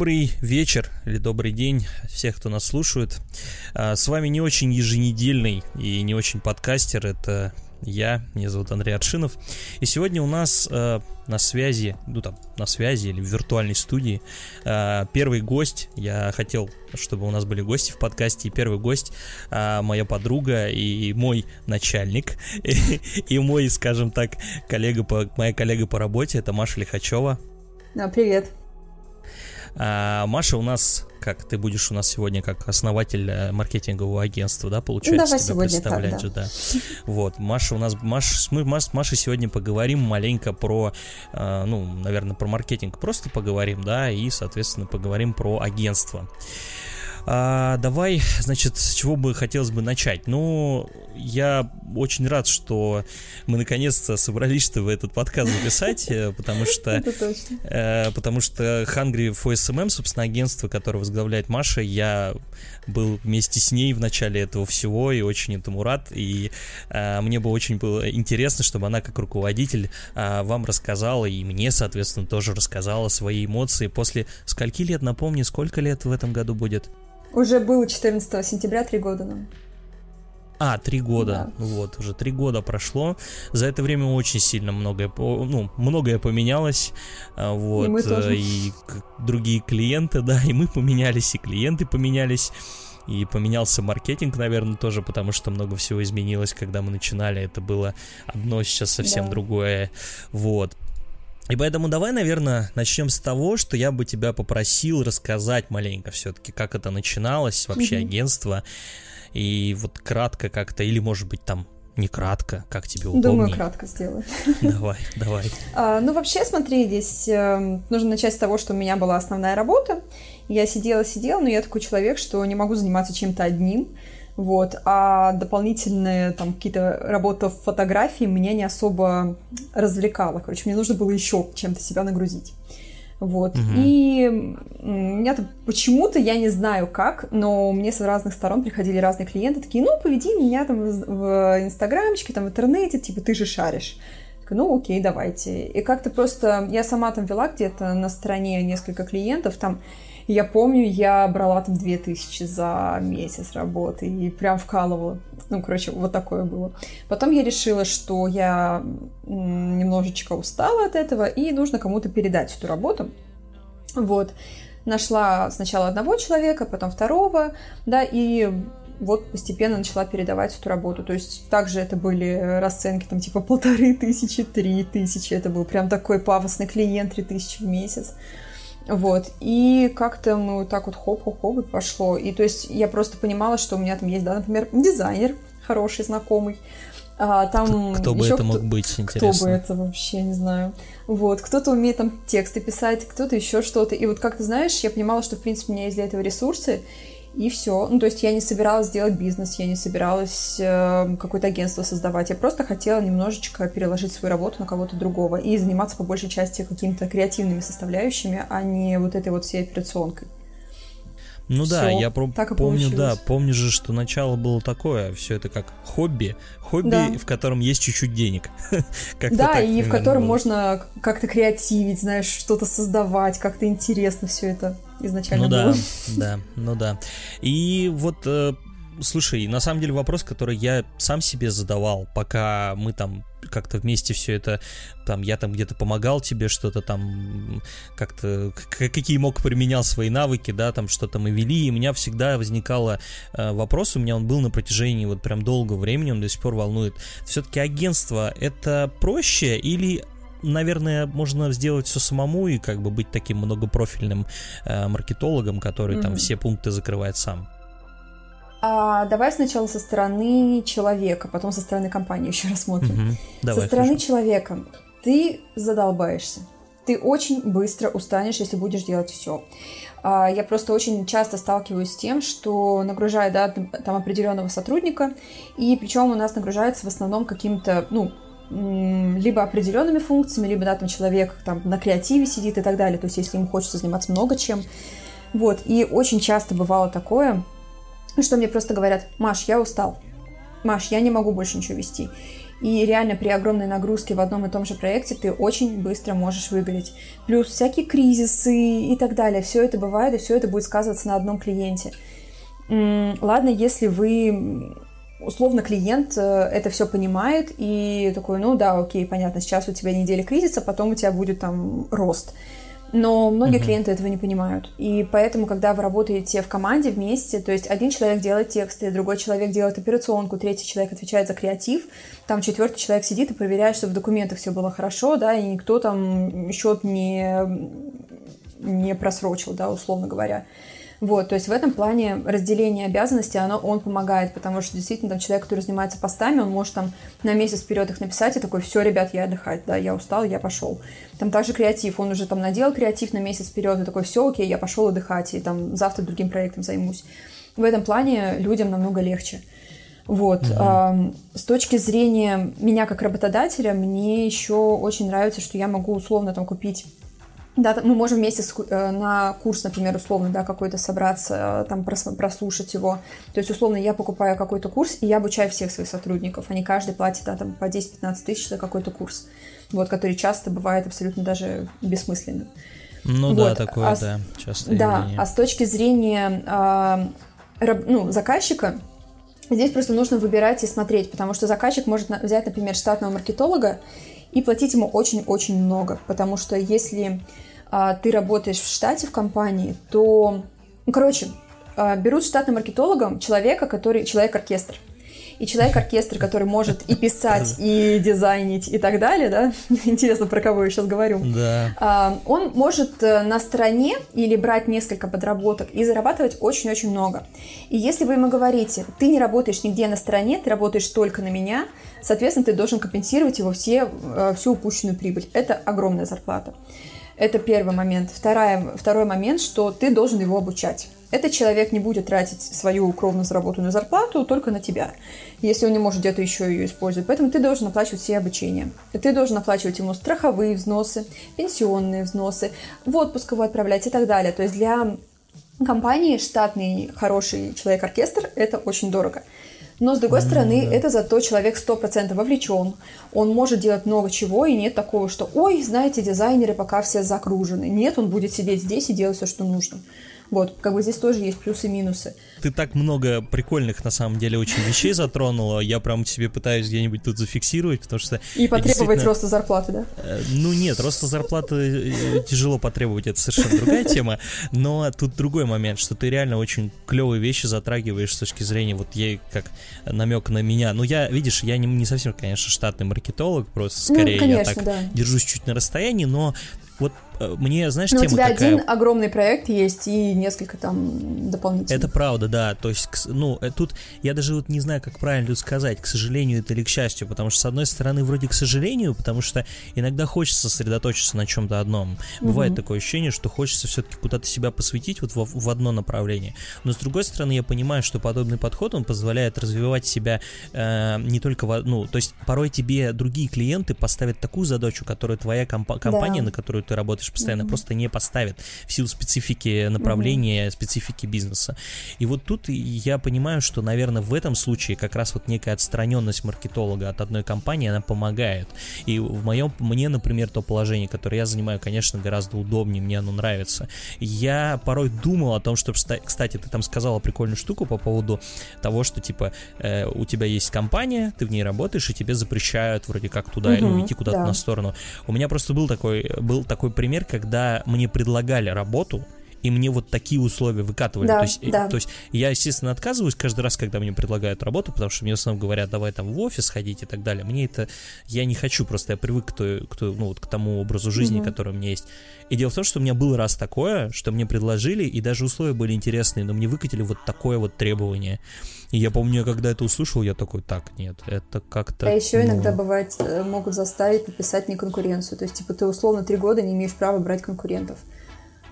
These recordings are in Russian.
Добрый вечер или добрый день всех, кто нас слушает. А, с вами не очень еженедельный и не очень подкастер, это я, меня зовут Андрей Аршинов. И сегодня у нас э, на связи, ну там, на связи или в виртуальной студии э, первый гость. Я хотел, чтобы у нас были гости в подкасте. И первый гость моя подруга и мой начальник. И, и мой, скажем так, коллега по, моя коллега по работе, это Маша Лихачева. Да, привет. А, Маша у нас, как ты будешь у нас сегодня как основатель э, маркетингового агентства, да, получается, ну, тебя представлять так, да. же, да. Вот, Маша у нас, Маш, мы с Машей сегодня поговорим маленько про, э, ну, наверное, про маркетинг просто поговорим, да, и, соответственно, поговорим про агентство. А, давай, значит, с чего бы хотелось бы начать? Ну, я очень рад, что мы наконец-то собрались, чтобы этот подкаст записать, э, потому что... Э, потому что Hungry for SMM, собственно, агентство, которое возглавляет Маша, я был вместе с ней в начале этого всего и очень этому рад. И э, мне бы очень было интересно, чтобы она как руководитель вам рассказала и мне, соответственно, тоже рассказала свои эмоции после скольки лет, напомни, сколько лет в этом году будет? Уже было 14 сентября, три года нам. А, три года. Да. Вот, уже три года прошло. За это время очень сильно многое, ну, многое поменялось. А, вот, и, мы тоже. и другие клиенты, да, и мы поменялись, и клиенты поменялись. И поменялся маркетинг, наверное, тоже, потому что много всего изменилось, когда мы начинали. Это было одно, сейчас совсем да. другое. Вот. И поэтому давай, наверное, начнем с того, что я бы тебя попросил рассказать маленько все-таки, как это начиналось, вообще mm-hmm. агентство. И вот кратко как-то, или может быть там не кратко, как тебе удобнее. Думаю, кратко сделаю. Давай, давай. А, ну, вообще, смотри, здесь э, нужно начать с того, что у меня была основная работа. Я сидела-сидела, но я такой человек, что не могу заниматься чем-то одним. Вот. А дополнительные там какие-то работы в фотографии меня не особо развлекало. Короче, мне нужно было еще чем-то себя нагрузить. Вот. Угу. И меня почему-то, я не знаю как, но мне с разных сторон приходили разные клиенты, такие, ну, поведи меня там в инстаграмчике, там в интернете, типа, ты же шаришь. ну, окей, давайте. И как-то просто я сама там вела где-то на стороне несколько клиентов, там я помню, я брала там 2000 за месяц работы и прям вкалывала. Ну, короче, вот такое было. Потом я решила, что я немножечко устала от этого и нужно кому-то передать эту работу. Вот. Нашла сначала одного человека, потом второго, да, и вот постепенно начала передавать эту работу. То есть также это были расценки там типа полторы тысячи, три тысячи. Это был прям такой пафосный клиент, три тысячи в месяц. Вот. И как-то мы вот так вот хоп-хоп-хоп и пошло. И то есть я просто понимала, что у меня там есть, да, например, дизайнер хороший, знакомый. А, там кто бы это кто, мог быть, интересно. Кто бы это вообще, не знаю. Вот, кто-то умеет там тексты писать, кто-то еще что-то. И вот как ты знаешь, я понимала, что, в принципе, у меня есть для этого ресурсы, и все. Ну, то есть я не собиралась делать бизнес, я не собиралась э, какое-то агентство создавать. Я просто хотела немножечко переложить свою работу на кого-то другого и заниматься по большей части какими-то креативными составляющими, а не вот этой вот всей операционкой. Ну все, да, я про- так помню, получилось. да, помню же, что начало было такое, все это как хобби, хобби, да. в котором есть чуть-чуть денег. да, и в котором было. можно как-то креативить, знаешь, что-то создавать, как-то интересно все это изначально ну, было. да, да, ну да. И вот э, слушай, на самом деле вопрос, который я сам себе задавал, пока мы там как-то вместе все это, там, я там где-то помогал тебе, что-то там, как-то, какие мог применял свои навыки, да, там что-то мы вели, и у меня всегда возникало э, вопрос, у меня он был на протяжении вот прям долгого времени, он до сих пор волнует. Все-таки агентство это проще или наверное, можно сделать все самому и как бы быть таким многопрофильным э, маркетологом, который mm-hmm. там все пункты закрывает сам. А давай сначала со стороны человека, потом со стороны компании еще рассмотрим. Угу. Давай, со стороны хорошо. человека ты задолбаешься. Ты очень быстро устанешь, если будешь делать все. А, я просто очень часто сталкиваюсь с тем, что нагружают да, там определенного сотрудника, и причем у нас нагружается в основном каким-то, ну, либо определенными функциями, либо да, там человек там на креативе сидит и так далее. То есть, если ему хочется заниматься много чем. Вот. И очень часто бывало такое, что мне просто говорят, Маш, я устал. Маш, я не могу больше ничего вести. И реально при огромной нагрузке в одном и том же проекте ты очень быстро можешь выгореть. Плюс всякие кризисы и так далее. Все это бывает, и все это будет сказываться на одном клиенте. Ладно, если вы условно клиент э, это все понимает и такой, ну да, окей, понятно, сейчас у тебя неделя кризиса, потом у тебя будет там рост. Но многие uh-huh. клиенты этого не понимают. И поэтому, когда вы работаете в команде вместе, то есть один человек делает тексты, другой человек делает операционку, третий человек отвечает за креатив, там четвертый человек сидит и проверяет, чтобы в документах все было хорошо, да, и никто там счет не, не просрочил, да, условно говоря. Вот, то есть в этом плане разделение обязанностей, оно, он помогает, потому что действительно там человек, который занимается постами, он может там на месяц вперед их написать и такой, все, ребят, я отдыхать, да, я устал, я пошел. Там также креатив, он уже там надел креатив на месяц вперед и такой, все, окей, я пошел отдыхать, и там завтра другим проектом займусь. В этом плане людям намного легче. Вот. Угу. А, с точки зрения меня как работодателя, мне еще очень нравится, что я могу условно там купить да, мы можем вместе с, э, на курс, например, условно, да, какой-то собраться, э, там прослушать его. То есть, условно, я покупаю какой-то курс, и я обучаю всех своих сотрудников. Они каждый платит да, там, по 10-15 тысяч за какой-то курс, вот, который часто бывает абсолютно даже бессмысленным. Ну вот. да, такое, а, да, часто. Да, явление. а с точки зрения э, раб, ну, заказчика, здесь просто нужно выбирать и смотреть, потому что заказчик может взять, например, штатного маркетолога и платить ему очень-очень много, потому что если а, ты работаешь в штате в компании, то, ну, короче, а, берут штатным маркетологом человека, который человек-оркестр и человек-оркестр, который может и писать, и дизайнить, и так далее, да, интересно, про кого я сейчас говорю, да. А, он может э, на стороне или брать несколько подработок и зарабатывать очень-очень много. И если вы ему говорите, ты не работаешь нигде на стороне, ты работаешь только на меня, соответственно, ты должен компенсировать его все, э, всю упущенную прибыль. Это огромная зарплата. Это первый момент. Вторая, второй момент, что ты должен его обучать. Этот человек не будет тратить свою кровно заработанную зарплату только на тебя, если он не может где-то еще ее использовать. Поэтому ты должен оплачивать все обучения. Ты должен оплачивать ему страховые взносы, пенсионные взносы, в отпуск его отправлять и так далее. То есть для компании штатный хороший человек-оркестр – это очень дорого. Но, с другой стороны, mm-hmm. это зато человек 100% вовлечен. Он может делать много чего, и нет такого, что «Ой, знаете, дизайнеры пока все закружены». Нет, он будет сидеть здесь и делать все, что нужно. Вот, как бы здесь тоже есть плюсы и минусы. Ты так много прикольных, на самом деле, очень вещей затронула. Я прям себе пытаюсь где-нибудь тут зафиксировать, потому что... И потребовать действительно... роста зарплаты, да? Э, ну нет, роста зарплаты э, тяжело потребовать, это совершенно другая тема. Но тут другой момент, что ты реально очень клевые вещи затрагиваешь с точки зрения, вот ей как намек на меня. Ну я, видишь, я не, не совсем, конечно, штатный маркетолог, просто ну, скорее ну, конечно, я так да. держусь чуть на расстоянии, но вот мне, знаешь, Но тема у тебя такая... один огромный проект есть и несколько там дополнительных. Это правда, да. То есть, ну, э, тут я даже вот не знаю, как правильно тут сказать, к сожалению это или к счастью, потому что, с одной стороны, вроде к сожалению, потому что иногда хочется сосредоточиться на чем-то одном. Бывает угу. такое ощущение, что хочется все-таки куда-то себя посвятить вот в, в одно направление. Но, с другой стороны, я понимаю, что подобный подход, он позволяет развивать себя э, не только в... Ну, то есть, порой тебе другие клиенты поставят такую задачу, которую твоя комп- компания, да. на которую ты работаешь, работаешь постоянно, mm-hmm. просто не поставит в силу специфики направления, mm-hmm. специфики бизнеса. И вот тут я понимаю, что, наверное, в этом случае как раз вот некая отстраненность маркетолога от одной компании, она помогает. И в моем, мне, например, то положение, которое я занимаю, конечно, гораздо удобнее, мне оно нравится. Я порой думал о том, что, кстати, ты там сказала прикольную штуку по поводу того, что, типа, э, у тебя есть компания, ты в ней работаешь, и тебе запрещают вроде как туда, mm-hmm, ну, идти куда-то да. на сторону. У меня просто был такой, был такой пример, пример, когда мне предлагали работу, и мне вот такие условия выкатывали. Да, то, есть, да. то есть я, естественно, отказываюсь каждый раз, когда мне предлагают работу, потому что мне в основном говорят, давай там в офис ходить и так далее. Мне это, я не хочу, просто я привык к, той, к, той, ну, вот, к тому образу жизни, угу. который у меня есть. И дело в том, что у меня был раз такое, что мне предложили, и даже условия были интересные, но мне выкатили вот такое вот требование. И я помню, когда это услышал, я такой, так, нет, это как-то... А еще ну... иногда бывает, э, могут заставить подписать не конкуренцию. То есть, типа, ты условно три года не имеешь права брать конкурентов.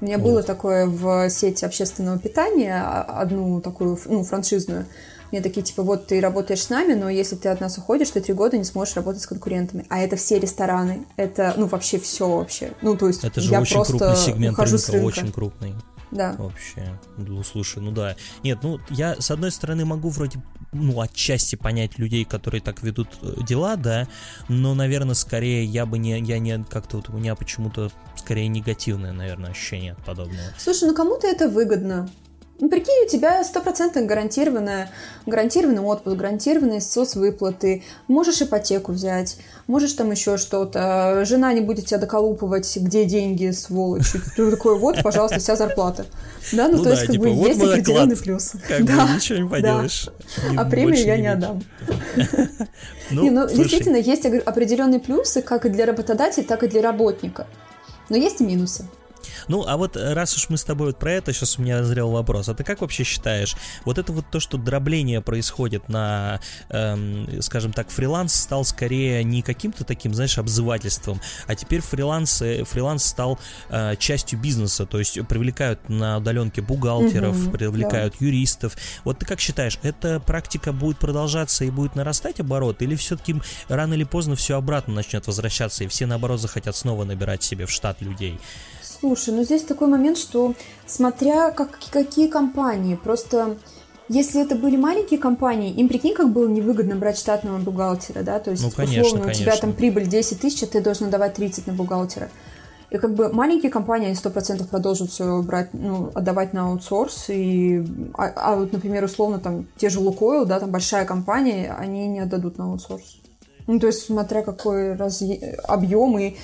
У меня вот. было такое в сети общественного питания, а, одну такую, ну, франшизную. Мне такие, типа, вот ты работаешь с нами, но если ты от нас уходишь, ты три года не сможешь работать с конкурентами. А это все рестораны, это, ну, вообще все вообще. Ну, то есть это же я очень просто крупный сегмент ухожу рынка, с рынка. очень крупный. Да. Вообще, ну, слушай, ну да. Нет, ну, я, с одной стороны, могу вроде, ну, отчасти понять людей, которые так ведут э, дела, да, но, наверное, скорее я бы не, я не, как-то вот у меня почему-то скорее негативное, наверное, ощущение от подобного. Слушай, ну кому-то это выгодно. Ну, прикинь, у тебя стопроцентно гарантированная, гарантированный отпуск, гарантированные соцвыплаты, можешь ипотеку взять, можешь там еще что-то, жена не будет тебя доколупывать, где деньги, сволочь. Ты такой, вот, пожалуйста, вся зарплата. Да, ну, ну то да, есть, как типа, бы, вот есть определенный оклад. плюс. Как да, бы ничего не поделаешь. Да. А премию я не, не отдам. Ну, ну действительно, есть определенные плюсы как и для работодателя, так и для работника. Но есть и минусы. Ну, а вот э, раз уж мы с тобой вот про это, сейчас у меня назрел вопрос. А ты как вообще считаешь, вот это вот то, что дробление происходит на, эм, скажем так, фриланс стал скорее не каким-то таким, знаешь, обзывательством, а теперь фриланс, э, фриланс стал э, частью бизнеса, то есть привлекают на удаленке бухгалтеров, угу, привлекают да. юристов. Вот ты как считаешь, эта практика будет продолжаться и будет нарастать оборот, или все-таки рано или поздно все обратно начнет возвращаться, и все наоборот захотят снова набирать себе в штат людей? Слушай, ну здесь такой момент, что смотря как, какие компании, просто если это были маленькие компании, им, прикинь, как было невыгодно брать штатного бухгалтера, да, то есть, ну, конечно, условно, конечно. у тебя там прибыль 10 тысяч, а ты должен давать 30 на бухгалтера. И как бы маленькие компании, они сто процентов продолжат все брать, ну, отдавать на аутсорс. И, а, а вот, например, условно, там, те же Лукойл, да, там большая компания, они не отдадут на аутсорс. Ну, то есть, смотря какой раз... объем и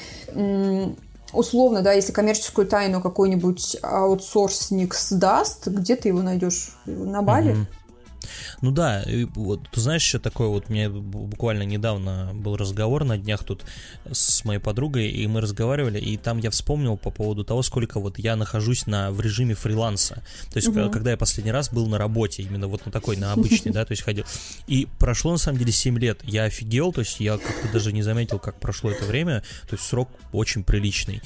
условно, да, если коммерческую тайну какой-нибудь аутсорсник сдаст, где ты его найдешь? На Бали? Mm-hmm. Ну да, вот ты знаешь, еще такое вот, у меня буквально недавно был разговор на днях тут с моей подругой, и мы разговаривали, и там я вспомнил по поводу того, сколько вот я нахожусь на, в режиме фриланса. То есть, угу. когда я последний раз был на работе, именно вот на такой, на обычный, да, то есть ходил. И прошло на самом деле 7 лет. Я офигел, то есть я как-то даже не заметил, как прошло это время. То есть срок очень приличный.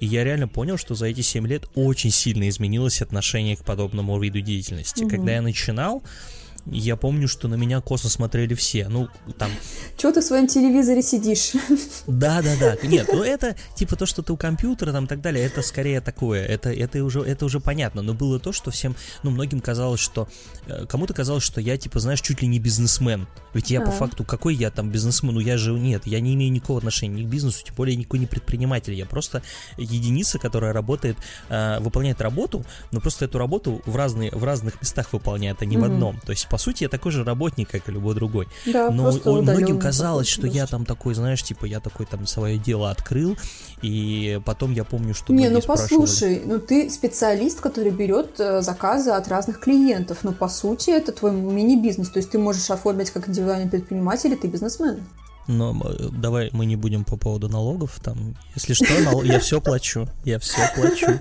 И я реально понял, что за эти 7 лет очень сильно изменилось отношение к подобному виду деятельности. Угу. Когда я начинал, я помню, что на меня косо смотрели все. Ну, там... Чего ты в своем телевизоре сидишь? Да, да, да. Нет, ну это типа то, что ты у компьютера там и так далее, это скорее такое. Это, это, уже, это уже понятно. Но было то, что всем, ну, многим казалось, что... Э, кому-то казалось, что я, типа, знаешь, чуть ли не бизнесмен. Ведь я а. по факту, какой я там бизнесмен? Ну, я же... Нет, я не имею никакого отношения ни к бизнесу, тем более никакой не предприниматель. Я просто единица, которая работает, э, выполняет работу, но просто эту работу в, разные, в разных местах выполняет, а не угу. в одном. То есть по сути, я такой же работник, как и любой другой. Да, Но многим казалось, что я там такой, знаешь, типа, я такой там свое дело открыл, и потом я помню, что Не, ну послушай, ну ты специалист, который берет э, заказы от разных клиентов, но по сути это твой мини-бизнес, то есть ты можешь оформить как индивидуальный предприниматель, и ты бизнесмен. Но э, давай мы не будем по поводу налогов. Там, если что, нал... я все плачу. Я все плачу.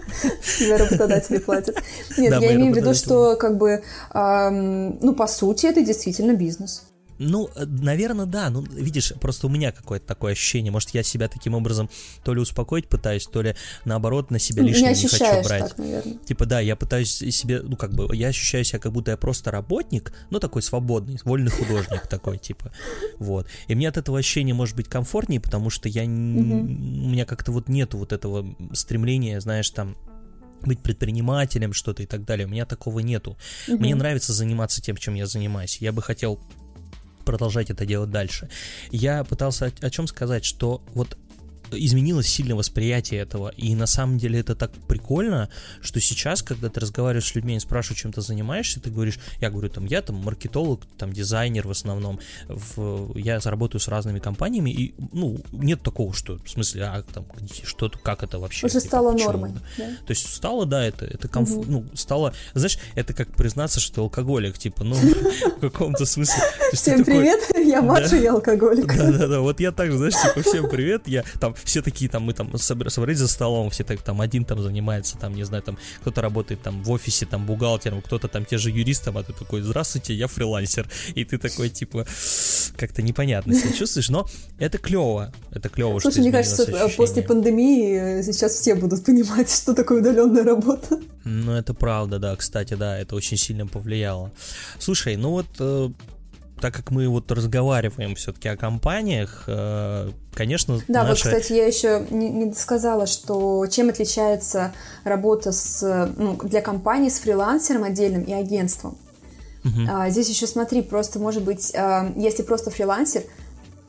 Тебе работодатели платят. Нет, я имею в виду, что как бы, ну, по сути, это действительно бизнес. Ну, э, наверное, да. Ну, видишь, просто у меня какое-то такое ощущение. Может, я себя таким образом то ли успокоить пытаюсь, то ли наоборот на себя лишнего не, не хочу брать. Так, наверное. Типа, да, я пытаюсь себе, ну, как бы, я ощущаю себя, как будто я просто работник, но такой свободный, вольный художник такой, типа. Вот. И мне от этого ощущения может быть комфортнее, потому что я, у меня как-то вот нету вот этого стремления, знаешь, там, быть предпринимателем, что-то и так далее. У меня такого нету. Угу. Мне нравится заниматься тем, чем я занимаюсь. Я бы хотел продолжать это делать дальше. Я пытался о, о чем сказать, что вот изменилось сильно восприятие этого. И на самом деле это так прикольно, что сейчас, когда ты разговариваешь с людьми и спрашиваешь, чем ты занимаешься, ты говоришь, я говорю, там, я там маркетолог, там, дизайнер в основном, в, я заработаю с разными компаниями, и, ну, нет такого, что, в смысле, а там, что как это вообще? Уже типа, стало почему? нормой. Да? То есть стало, да, это, это комф... угу. ну, стало, знаешь, это как признаться, что алкоголик, типа, ну, в каком-то смысле. Всем привет, я Маша, я алкоголик. Да-да-да, вот я так, знаешь, типа, всем привет, я там все такие там, мы там собрались за столом, все так там один там занимается, там, не знаю, там кто-то работает там в офисе, там бухгалтером, кто-то там те же юристом, а ты такой, здравствуйте, я фрилансер. И ты такой, типа, как-то непонятно себя чувствуешь, но это клево, это клево, Слушай, что мне кажется, ощущение. после пандемии э, сейчас все будут понимать, что такое удаленная работа. Ну, это правда, да, кстати, да, это очень сильно повлияло. Слушай, ну вот э, так как мы вот разговариваем все-таки о компаниях, э, конечно, Да, наша... вот, кстати, я еще не, не сказала, что чем отличается работа с, ну, для компании с фрилансером отдельным и агентством. Угу. А, здесь еще смотри, просто может быть, а, если просто фрилансер,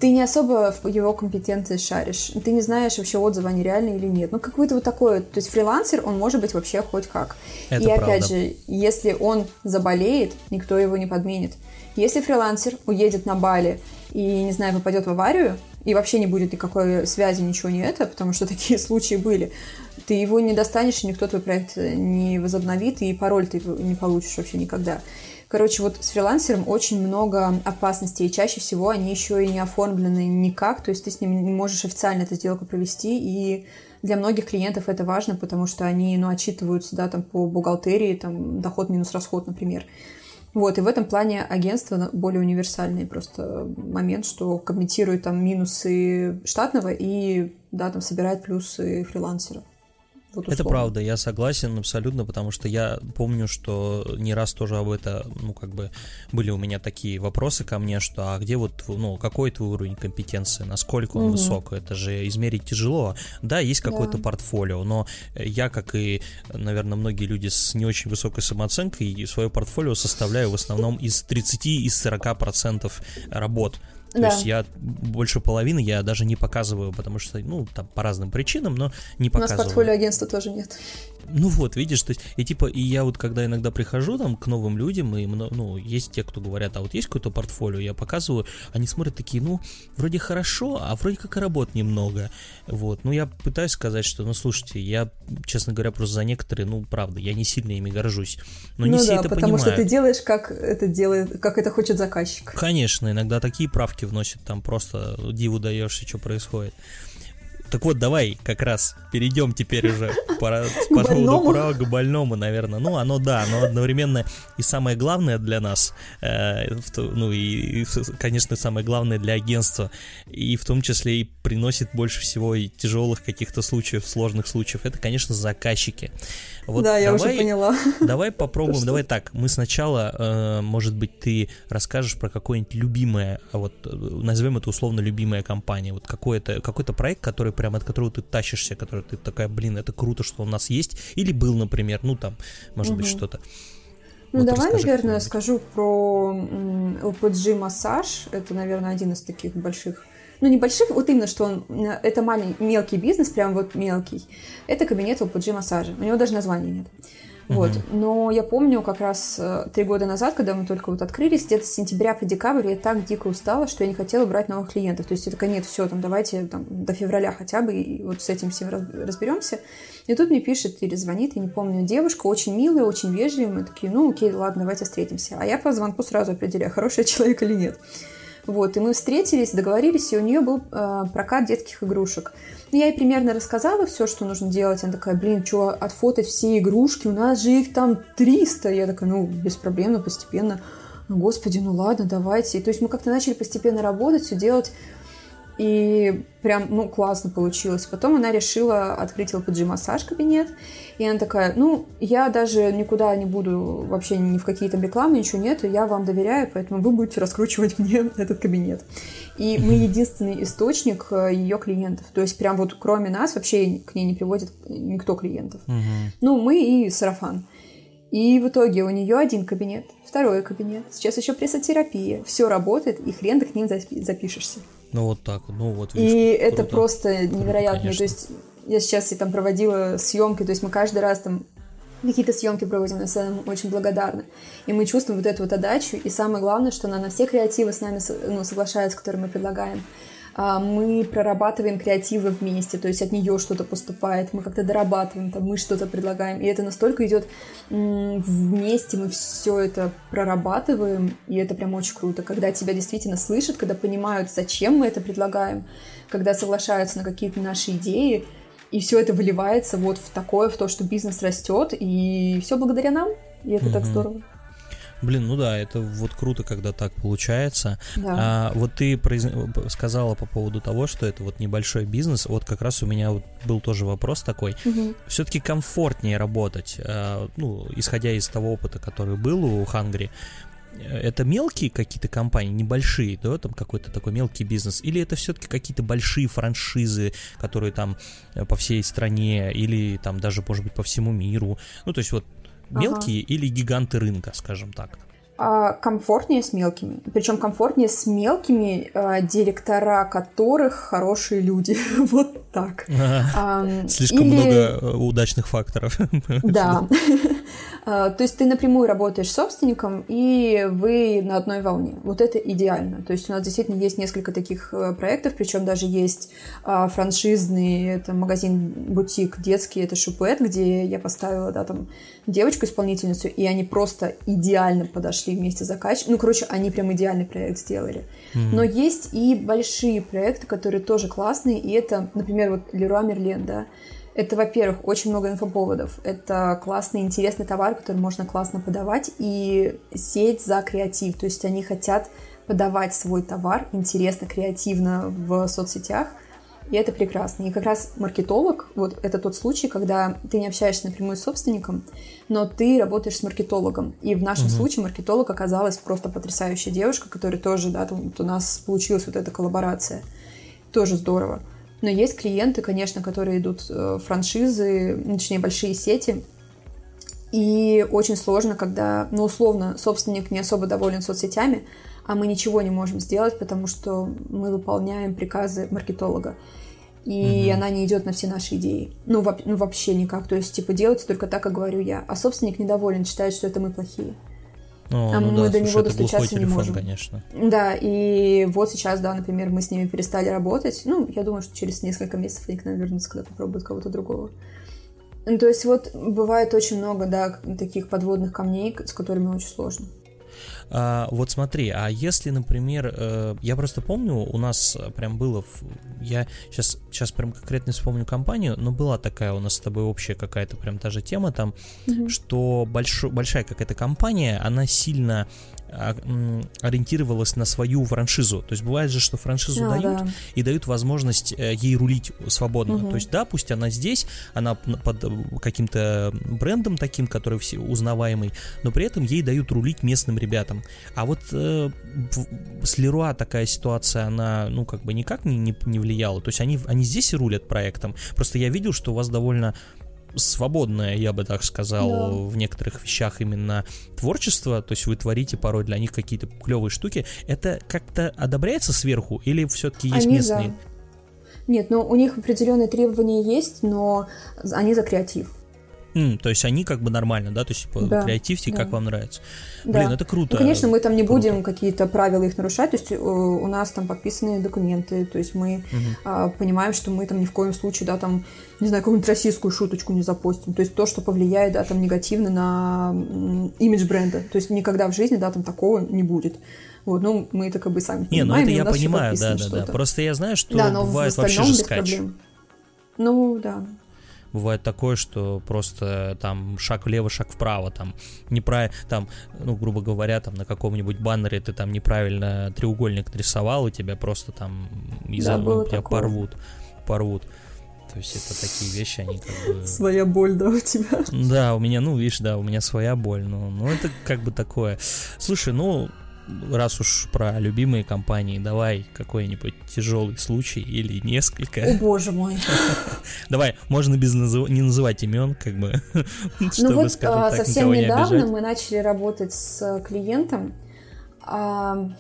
ты не особо в его компетенции шаришь. Ты не знаешь вообще отзывы, они реальные или нет. Ну, какой-то вот такой, то есть фрилансер, он может быть вообще хоть как. Это и опять же, если он заболеет, никто его не подменит. Если фрилансер уедет на Бали и, не знаю, попадет в аварию, и вообще не будет никакой связи, ничего не это, потому что такие случаи были, ты его не достанешь, и никто твой проект не возобновит, и пароль ты не получишь вообще никогда. Короче, вот с фрилансером очень много опасностей, и чаще всего они еще и не оформлены никак, то есть ты с ним не можешь официально эту сделку провести, и для многих клиентов это важно, потому что они, ну, отчитываются, да, там, по бухгалтерии, там, доход минус расход, например. Вот, и в этом плане агентство более универсальный просто момент, что комментирует там минусы штатного и, да, там собирает плюсы фрилансера. Вот это правда, я согласен абсолютно, потому что я помню, что не раз тоже об этом, ну, как бы, были у меня такие вопросы ко мне, что, а где вот, ну, какой твой уровень компетенции, насколько он угу. высок, это же измерить тяжело. Да, есть какое-то да. портфолио, но я, как и, наверное, многие люди с не очень высокой самооценкой, свое портфолио составляю в основном из 30 из 40 процентов работ. То да. есть я больше половины я даже не показываю, потому что, ну, там по разным причинам, но не показываю. У нас портфолио агентства тоже нет. Ну вот, видишь, то есть, и типа, и я вот когда иногда прихожу там к новым людям, и, ну, есть те, кто говорят, а вот есть какое-то портфолио, я показываю, они смотрят такие, ну, вроде хорошо, а вроде как и работ немного, вот, ну, я пытаюсь сказать, что, ну, слушайте, я, честно говоря, просто за некоторые, ну, правда, я не сильно ими горжусь, но не ну, все да, это потому понимают. что ты делаешь, как это делает, как это хочет заказчик. Конечно, иногда такие правки вносят, там просто диву даешься, что происходит. Так вот, давай как раз перейдем теперь уже по, по поводу права к больному, наверное. Ну, оно да, но одновременно и самое главное для нас, э, ну и, конечно, самое главное для агентства, и в том числе и приносит больше всего и тяжелых каких-то случаев, сложных случаев, это, конечно, заказчики. Вот да, давай, я уже поняла. Давай попробуем, давай так, мы сначала, э, может быть, ты расскажешь про какое-нибудь любимое, а вот э, назовем это условно любимая компания, вот какой-то какой проект, который прям от которого ты тащишься, который ты такая, блин, это круто, что у нас есть, или был, например, ну там, может угу. быть, что-то. Ну, вот давай, наверное, скажу про LPG массаж. Это, наверное, один из таких больших ну, небольших, вот именно, что он, это маленький, мелкий бизнес, прям вот мелкий, это кабинет LPG массажа. У него даже названия нет. Вот. Но я помню как раз э, три года назад, когда мы только вот открылись, где-то с сентября по декабрь я так дико устала, что я не хотела брать новых клиентов. То есть я такая, нет, все, там, давайте там, до февраля хотя бы, и вот с этим всем разберемся. И тут мне пишет или звонит, я не помню, девушка, очень милая, очень вежливая. Мы такие, ну окей, ладно, давайте встретимся. А я по звонку сразу определяю, хороший человек или нет. Вот, и мы встретились, договорились, и у нее был э, прокат детских игрушек. Ну, я ей примерно рассказала все, что нужно делать. Она такая, блин, что, отфотать все игрушки? У нас же их там 300. Я такая, ну, без проблем, ну, постепенно. Господи, ну ладно, давайте. И, то есть мы как-то начали постепенно работать, все делать и прям, ну, классно получилось. Потом она решила открыть LPG-массаж кабинет. И она такая, ну, я даже никуда не буду, вообще ни в какие то рекламы, ничего нет, я вам доверяю, поэтому вы будете раскручивать мне этот кабинет. И мы единственный источник э, ее клиентов. То есть прям вот кроме нас вообще к ней не приводит никто клиентов. Ну, мы и сарафан. И в итоге у нее один кабинет, второй кабинет, сейчас еще прессотерапия. Все работает, и хрен ты к ним запишешься. Ну вот так, ну вот. Видишь, и круто. это просто невероятно. Конечно. То есть я сейчас и там проводила съемки, то есть мы каждый раз там какие-то съемки проводим, на самом очень благодарны. И мы чувствуем вот эту вот отдачу. И самое главное, что она на все креативы с нами ну, соглашается, которые мы предлагаем. А, мы прорабатываем креативы вместе, то есть от нее что-то поступает, мы как-то дорабатываем, там, мы что-то предлагаем, и это настолько идет вместе, мы все это прорабатываем, и это прям очень круто, когда тебя действительно слышат, когда понимают, зачем мы это предлагаем, когда соглашаются на какие-то наши идеи, и все это выливается вот в такое, в то, что бизнес растет, и все благодаря нам, и это mm-hmm. так здорово. Блин, ну да, это вот круто, когда так получается. Да. А, вот ты произ... сказала по поводу того, что это вот небольшой бизнес. Вот как раз у меня вот был тоже вопрос такой. Угу. Все-таки комфортнее работать, а, ну, исходя из того опыта, который был у Хангри. это мелкие какие-то компании, небольшие, да, там какой-то такой мелкий бизнес, или это все-таки какие-то большие франшизы, которые там э, по всей стране, или там даже, может быть, по всему миру, ну, то есть вот мелкие ага. или гиганты рынка, скажем так? А, комфортнее с мелкими. Причем комфортнее с мелкими, а, директора которых хорошие люди. вот так. Слишком много э, удачных факторов. да. А, то есть ты напрямую работаешь с собственником, и вы на одной волне. Вот это идеально. То есть у нас действительно есть несколько таких э, проектов, причем даже есть франшизный, это магазин-бутик детский, это Шупет, где я поставила, да, там девочку-исполнительницу, и они просто идеально подошли вместе с заказчиком. Ну, короче, они прям идеальный проект сделали. Mm-hmm. Но есть и большие проекты, которые тоже классные, и это, например, вот Леруа Мерлен, да, это, во-первых, очень много инфоповодов. Это классный, интересный товар, который можно классно подавать, и сеть за креатив. То есть они хотят подавать свой товар интересно, креативно в соцсетях, и это прекрасно. И как раз маркетолог, вот это тот случай, когда ты не общаешься напрямую с собственником, но ты работаешь с маркетологом. И в нашем угу. случае маркетолог оказалась просто потрясающая девушка, которая тоже, да, там вот у нас получилась вот эта коллаборация. Тоже здорово. Но есть клиенты, конечно, которые идут э, франшизы, ну, точнее, большие сети, и очень сложно, когда, ну, условно, собственник не особо доволен соцсетями, а мы ничего не можем сделать, потому что мы выполняем приказы маркетолога. И угу. она не идет на все наши идеи. Ну, во- ну, вообще никак. То есть, типа, делается только так, как говорю я. А собственник недоволен, считает, что это мы плохие. О, а ну мы да, до слушай, него достучаться телефон, не можем. конечно. Да, и вот сейчас, да, например, мы с ними перестали работать. Ну, я думаю, что через несколько месяцев они к нам вернутся, когда попробуют кого-то другого. Ну, то есть вот бывает очень много, да, таких подводных камней, с которыми очень сложно. А, вот смотри, а если, например, э, я просто помню, у нас прям было, я сейчас, сейчас прям конкретно вспомню компанию, но была такая у нас с тобой общая какая-то прям та же тема там, угу. что большой, большая какая-то компания, она сильно ориентировалась на свою франшизу. То есть бывает же, что франшизу а, дают да. и дают возможность э, ей рулить свободно. Угу. То есть да, пусть она здесь, она под каким-то брендом таким, который все узнаваемый, но при этом ей дают рулить местным ребятам. А вот э, с Леруа такая ситуация, она, ну, как бы никак не, не, не влияла. То есть они, они здесь и рулят проектом. Просто я видел, что у вас довольно свободное, я бы так сказал, да. в некоторых вещах именно творчество, то есть вы творите порой для них какие-то клевые штуки, это как-то одобряется сверху или все-таки есть они местные? За. Нет, ну у них определенные требования есть, но они за креатив. Mm, то есть они как бы нормально, да? То есть типа, да, креативьте, да. как вам нравится. Да. Блин, это круто. Ну, конечно, мы там не круто. будем какие-то правила их нарушать, то есть э, у нас там подписанные документы, то есть мы uh-huh. понимаем, что мы там ни в коем случае, да, там, не знаю, какую-нибудь российскую шуточку не запостим, то есть то, что повлияет, да, там, негативно на имидж бренда, то есть никогда в жизни, да, там такого не будет. Вот, ну, мы это как бы сами не, понимаем. Не, ну это я понимаю, да, да, да. Просто я знаю, что да, бывает вообще жескач. Ну, да бывает такое, что просто там шаг влево, шаг вправо, там неправильно, там, ну, грубо говоря, там на каком-нибудь баннере ты там неправильно треугольник нарисовал, и тебя просто там из да, тебя такое. порвут, порвут. То есть это такие вещи, они как бы... Своя боль, да, у тебя? Да, у меня, ну, видишь, да, у меня своя боль, но, ну, это как бы такое. Слушай, ну, раз уж про любимые компании, давай какой-нибудь тяжелый случай или несколько. О боже мой. Давай, можно без назыв... не называть имен, как бы, ну вот, а, так, совсем недавно мы начали работать с клиентом. А,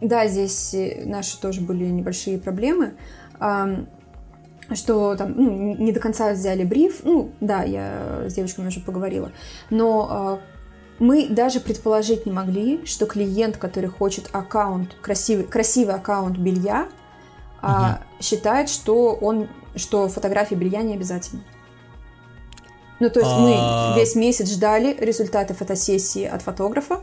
да, здесь наши тоже были небольшие проблемы. А, что там ну, не до конца взяли бриф. Ну, да, я с девочками уже поговорила. Но мы даже предположить не могли, что клиент, который хочет аккаунт, красивый, красивый аккаунт белья, угу. а, считает, что он, что фотографии белья не обязательны. Ну, то есть мы а. весь месяц ждали результаты фотосессии от фотографа,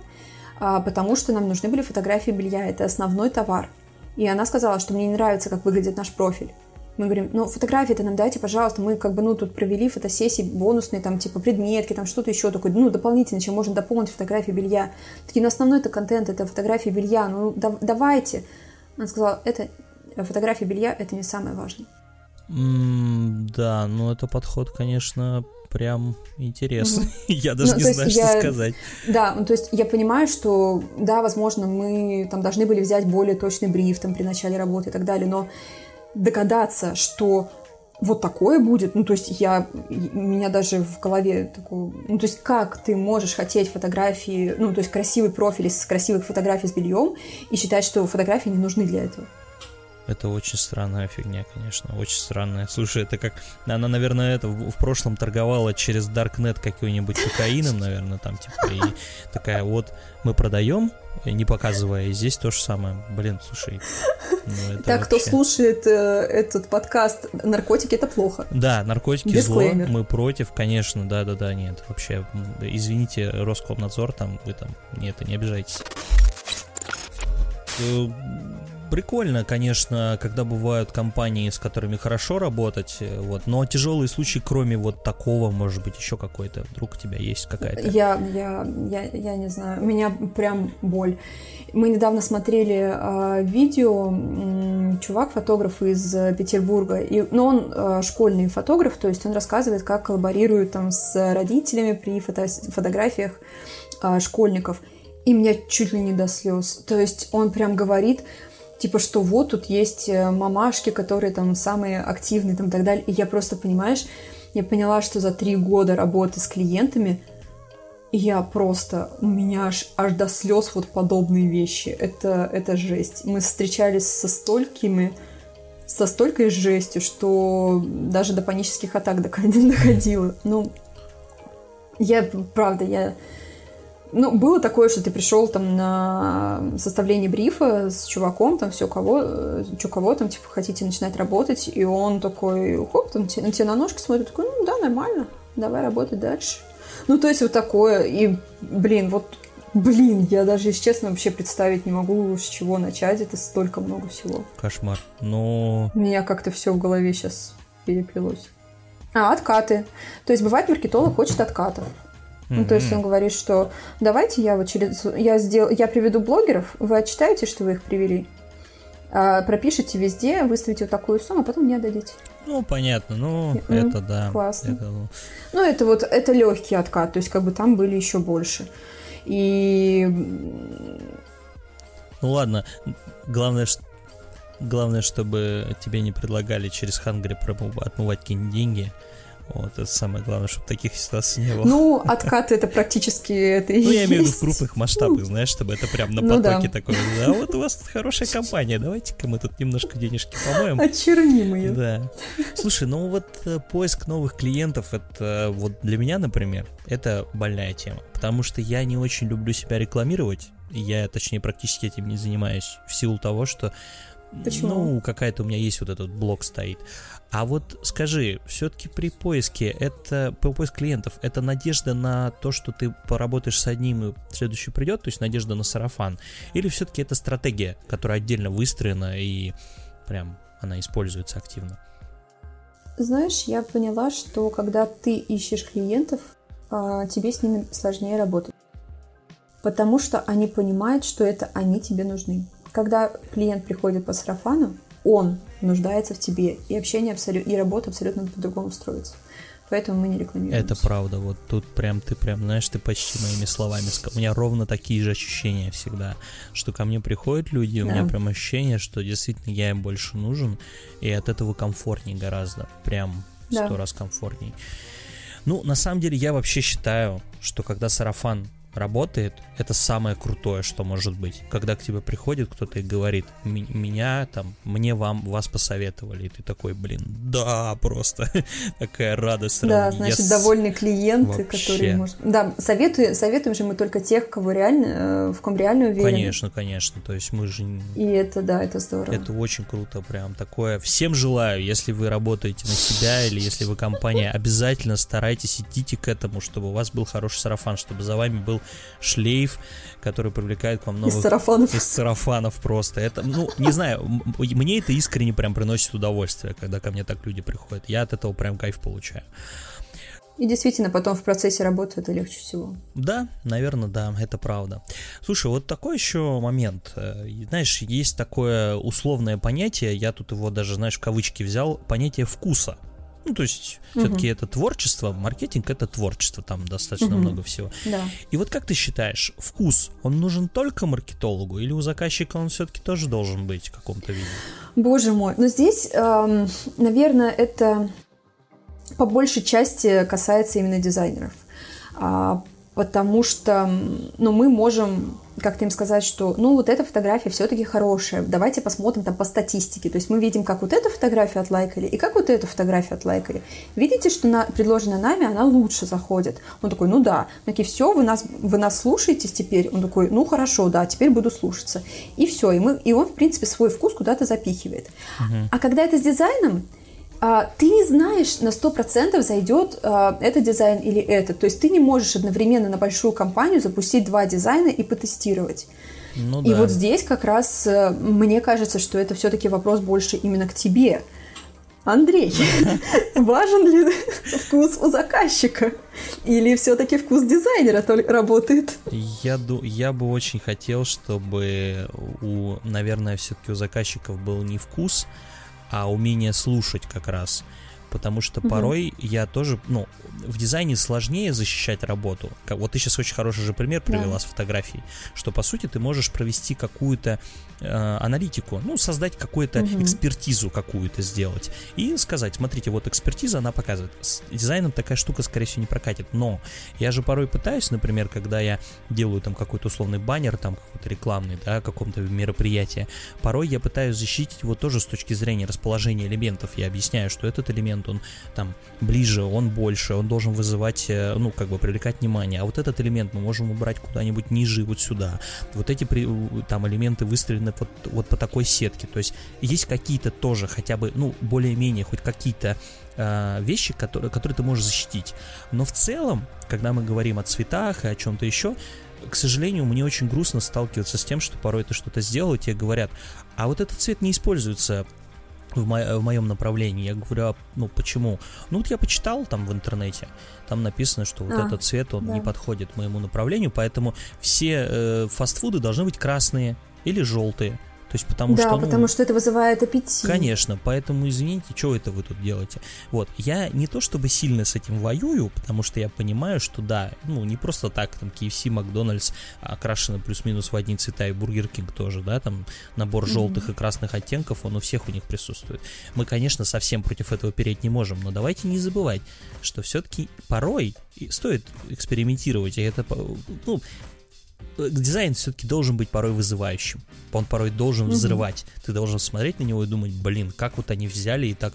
а, потому что нам нужны были фотографии белья, это основной товар. И она сказала, что мне не нравится, как выглядит наш профиль. Мы говорим, ну, фотографии-то нам дайте, пожалуйста. Мы как бы, ну, тут провели фотосессии бонусные, там, типа, предметки, там, что-то еще такое, ну, дополнительно, чем можно дополнить фотографии белья. Такие, ну, основной это контент, это фотографии белья, ну, да, давайте. Она сказала, это, фотографии белья, это не самое важное. Mm, да, ну, это подход, конечно, прям интересно. Угу. Я даже ну, не знаю, что я... сказать. Да, ну, то есть я понимаю, что, да, возможно, мы там должны были взять более точный бриф там при начале работы и так далее, но догадаться, что вот такое будет. Ну, то есть я, у меня даже в голове такое... Ну, то есть как ты можешь хотеть фотографии, ну, то есть красивый профиль с красивых фотографий с бельем и считать, что фотографии не нужны для этого? Это очень странная фигня, конечно, очень странная. Слушай, это как... Она, наверное, это в, в прошлом торговала через Darknet каким-нибудь кокаином, наверное, там, типа, и такая вот, мы продаем, не показывая, и здесь то же самое. Блин, слушай, ну, это Так, вообще... кто слушает э, этот подкаст, наркотики это плохо. Да, наркотики Дисклеймер. зло, мы против, конечно, да-да-да, нет, вообще, извините, Роскомнадзор, там, вы там, нет, не обижайтесь э, прикольно, конечно, когда бывают компании, с которыми хорошо работать, э, вот, но тяжелые случаи, кроме вот такого, может быть, еще какой-то, вдруг у тебя есть какая-то? Я, я, я, я не знаю, у меня прям боль. Мы недавно смотрели э, видео, э, чувак, фотограф из Петербурга, и, но он э, школьный фотограф, то есть он рассказывает, как коллаборирует там с родителями при фото фотографиях э, школьников. И меня чуть ли не до слез. То есть он прям говорит, типа, что вот тут есть э, мамашки, которые там самые активные там и так далее. И я просто, понимаешь, я поняла, что за три года работы с клиентами я просто, у меня аж, аж до слез вот подобные вещи. Это, это жесть. Мы встречались со столькими, со столькой жестью, что даже до панических атак доходило. Ну, я, правда, я ну, было такое, что ты пришел там на составление брифа с чуваком, там все кого, э, что кого там, типа, хотите начинать работать, и он такой, хоп, там, на тебя на ножки смотрит, такой, ну да, нормально, давай работать дальше. Ну, то есть вот такое, и, блин, вот, блин, я даже, если честно, вообще представить не могу, с чего начать, это столько много всего. Кошмар, но... У меня как-то все в голове сейчас переплелось. А, откаты. То есть бывает маркетолог хочет откатов. Ну, то есть он говорит, что давайте я вот через... Я, сдел... я приведу блогеров, вы отчитаете, что вы их привели, а, пропишите везде, выставите вот такую сумму, а потом мне отдадите. Ну, понятно, ну, mm, это да. Классно. Это... Ну, это вот, это легкий откат, то есть как бы там были еще больше. И... Ну, ладно, главное, что Главное, чтобы тебе не предлагали через Хангри отмывать какие-нибудь деньги. Вот, это самое главное, чтобы таких ситуаций не было. Ну, откаты это практически это и Ну, я имею в виду в крупных масштабах, знаешь, чтобы это прям на ну потоке такое. Да, вот у вас тут хорошая компания, давайте-ка мы тут немножко денежки помоем. Очернимые. Да. Слушай, ну вот э, поиск новых клиентов, это вот для меня, например, это больная тема, потому что я не очень люблю себя рекламировать, я, точнее, практически этим не занимаюсь в силу того, что Почему? Ну, какая-то у меня есть вот этот блок стоит. А вот скажи, все-таки при поиске, это по поиск клиентов, это надежда на то, что ты поработаешь с одним и следующий придет, то есть надежда на сарафан? Или все-таки это стратегия, которая отдельно выстроена и прям она используется активно? Знаешь, я поняла, что когда ты ищешь клиентов, а, тебе с ними сложнее работать. Потому что они понимают, что это они тебе нужны. Когда клиент приходит по сарафану, он нуждается в тебе, и общение абсолютно, и работа абсолютно по-другому строится. Поэтому мы не рекламируем. Это правда, вот тут прям ты прям, знаешь, ты почти моими словами сказал. У меня ровно такие же ощущения всегда, что ко мне приходят люди, да. у меня прям ощущение, что действительно я им больше нужен, и от этого комфортнее гораздо, прям сто да. раз комфортней. Ну, на самом деле, я вообще считаю, что когда сарафан работает, это самое крутое, что может быть. Когда к тебе приходит кто-то и говорит, меня там, мне вам, вас посоветовали, и ты такой, блин, да, просто такая радость. Да, значит, yes. довольны клиенты, Вообще. которые, может... Да, советуем, советуем же мы только тех, кого реально, э, в ком реально уверены. Конечно, конечно, то есть мы же... И это, да, это здорово. Это очень круто, прям такое. Всем желаю, если вы работаете на себя или если вы компания, обязательно старайтесь, идите к этому, чтобы у вас был хороший сарафан, чтобы за вами был шлейф, который привлекает к вам новых... Из сарафанов. Из сарафанов просто. Это, ну, не знаю, мне это искренне прям приносит удовольствие, когда ко мне так люди приходят. Я от этого прям кайф получаю. И действительно, потом в процессе работы это легче всего. Да, наверное, да, это правда. Слушай, вот такой еще момент. Э, знаешь, есть такое условное понятие, я тут его даже, знаешь, в кавычки взял, понятие вкуса. Ну, то есть, все-таки это творчество, маркетинг это творчество, там достаточно много всего. Да. И вот как ты считаешь, вкус, он нужен только маркетологу, или у заказчика он все-таки тоже должен быть в каком-то виде? Боже мой, но здесь, эм, наверное, это по большей части касается именно дизайнеров. А, потому что ну, мы можем как-то им сказать, что ну вот эта фотография все-таки хорошая, давайте посмотрим там по статистике. То есть мы видим, как вот эту фотографию отлайкали и как вот эту фотографию отлайкали. Видите, что на, предложенная нами, она лучше заходит. Он такой, ну да. Мы такие, все, вы нас, вы нас слушаетесь теперь? Он такой, ну хорошо, да, теперь буду слушаться. И все, и, мы, и он, в принципе, свой вкус куда-то запихивает. Uh-huh. А когда это с дизайном, ты не знаешь на 100% зайдет а, этот дизайн или этот. То есть ты не можешь одновременно на большую компанию запустить два дизайна и потестировать. Ну, и да. вот здесь как раз э, мне кажется, что это все-таки вопрос больше именно к тебе. Андрей, важен ли вкус у заказчика? Или все-таки вкус дизайнера работает? Я, я бы очень хотел, чтобы у, наверное, все-таки у заказчиков был не вкус, а умение слушать как раз потому что угу. порой я тоже, ну, в дизайне сложнее защищать работу. Вот ты сейчас очень хороший же пример привела да. с фотографией, что по сути ты можешь провести какую-то аналитику, ну, создать какую-то угу. экспертизу какую-то сделать и сказать, смотрите, вот экспертиза, она показывает. С дизайном такая штука, скорее всего, не прокатит, но я же порой пытаюсь, например, когда я делаю там какой-то условный баннер, там какой-то рекламный, да, каком-то мероприятии, порой я пытаюсь защитить его тоже с точки зрения расположения элементов. Я объясняю, что этот элемент элемент, он там ближе, он больше, он должен вызывать, э, ну, как бы привлекать внимание. А вот этот элемент мы можем убрать куда-нибудь ниже, вот сюда. Вот эти там элементы выстроены вот, вот по такой сетке. То есть есть какие-то тоже хотя бы, ну, более-менее хоть какие-то э, вещи, которые, которые ты можешь защитить. Но в целом, когда мы говорим о цветах и о чем-то еще, к сожалению, мне очень грустно сталкиваться с тем, что порой ты что-то сделал, и тебе говорят, а вот этот цвет не используется в, мо- в моем направлении. Я говорю, а, ну почему? Ну вот я почитал там в интернете, там написано, что вот а, этот цвет, он да. не подходит моему направлению, поэтому все э, фастфуды должны быть красные или желтые. То есть потому да, что... Ну, потому что это вызывает аппетит. Конечно, поэтому извините, что это вы тут делаете? Вот, я не то чтобы сильно с этим воюю, потому что я понимаю, что да, ну не просто так, там KFC, Макдональдс окрашены плюс-минус в одни цвета, и Бургер Кинг тоже, да, там набор желтых mm-hmm. и красных оттенков, он у всех у них присутствует. Мы, конечно, совсем против этого переть не можем, но давайте не забывать, что все-таки порой стоит экспериментировать, и это, ну, дизайн все-таки должен быть порой вызывающим. Он порой должен взрывать. Ты должен смотреть на него и думать, блин, как вот они взяли и так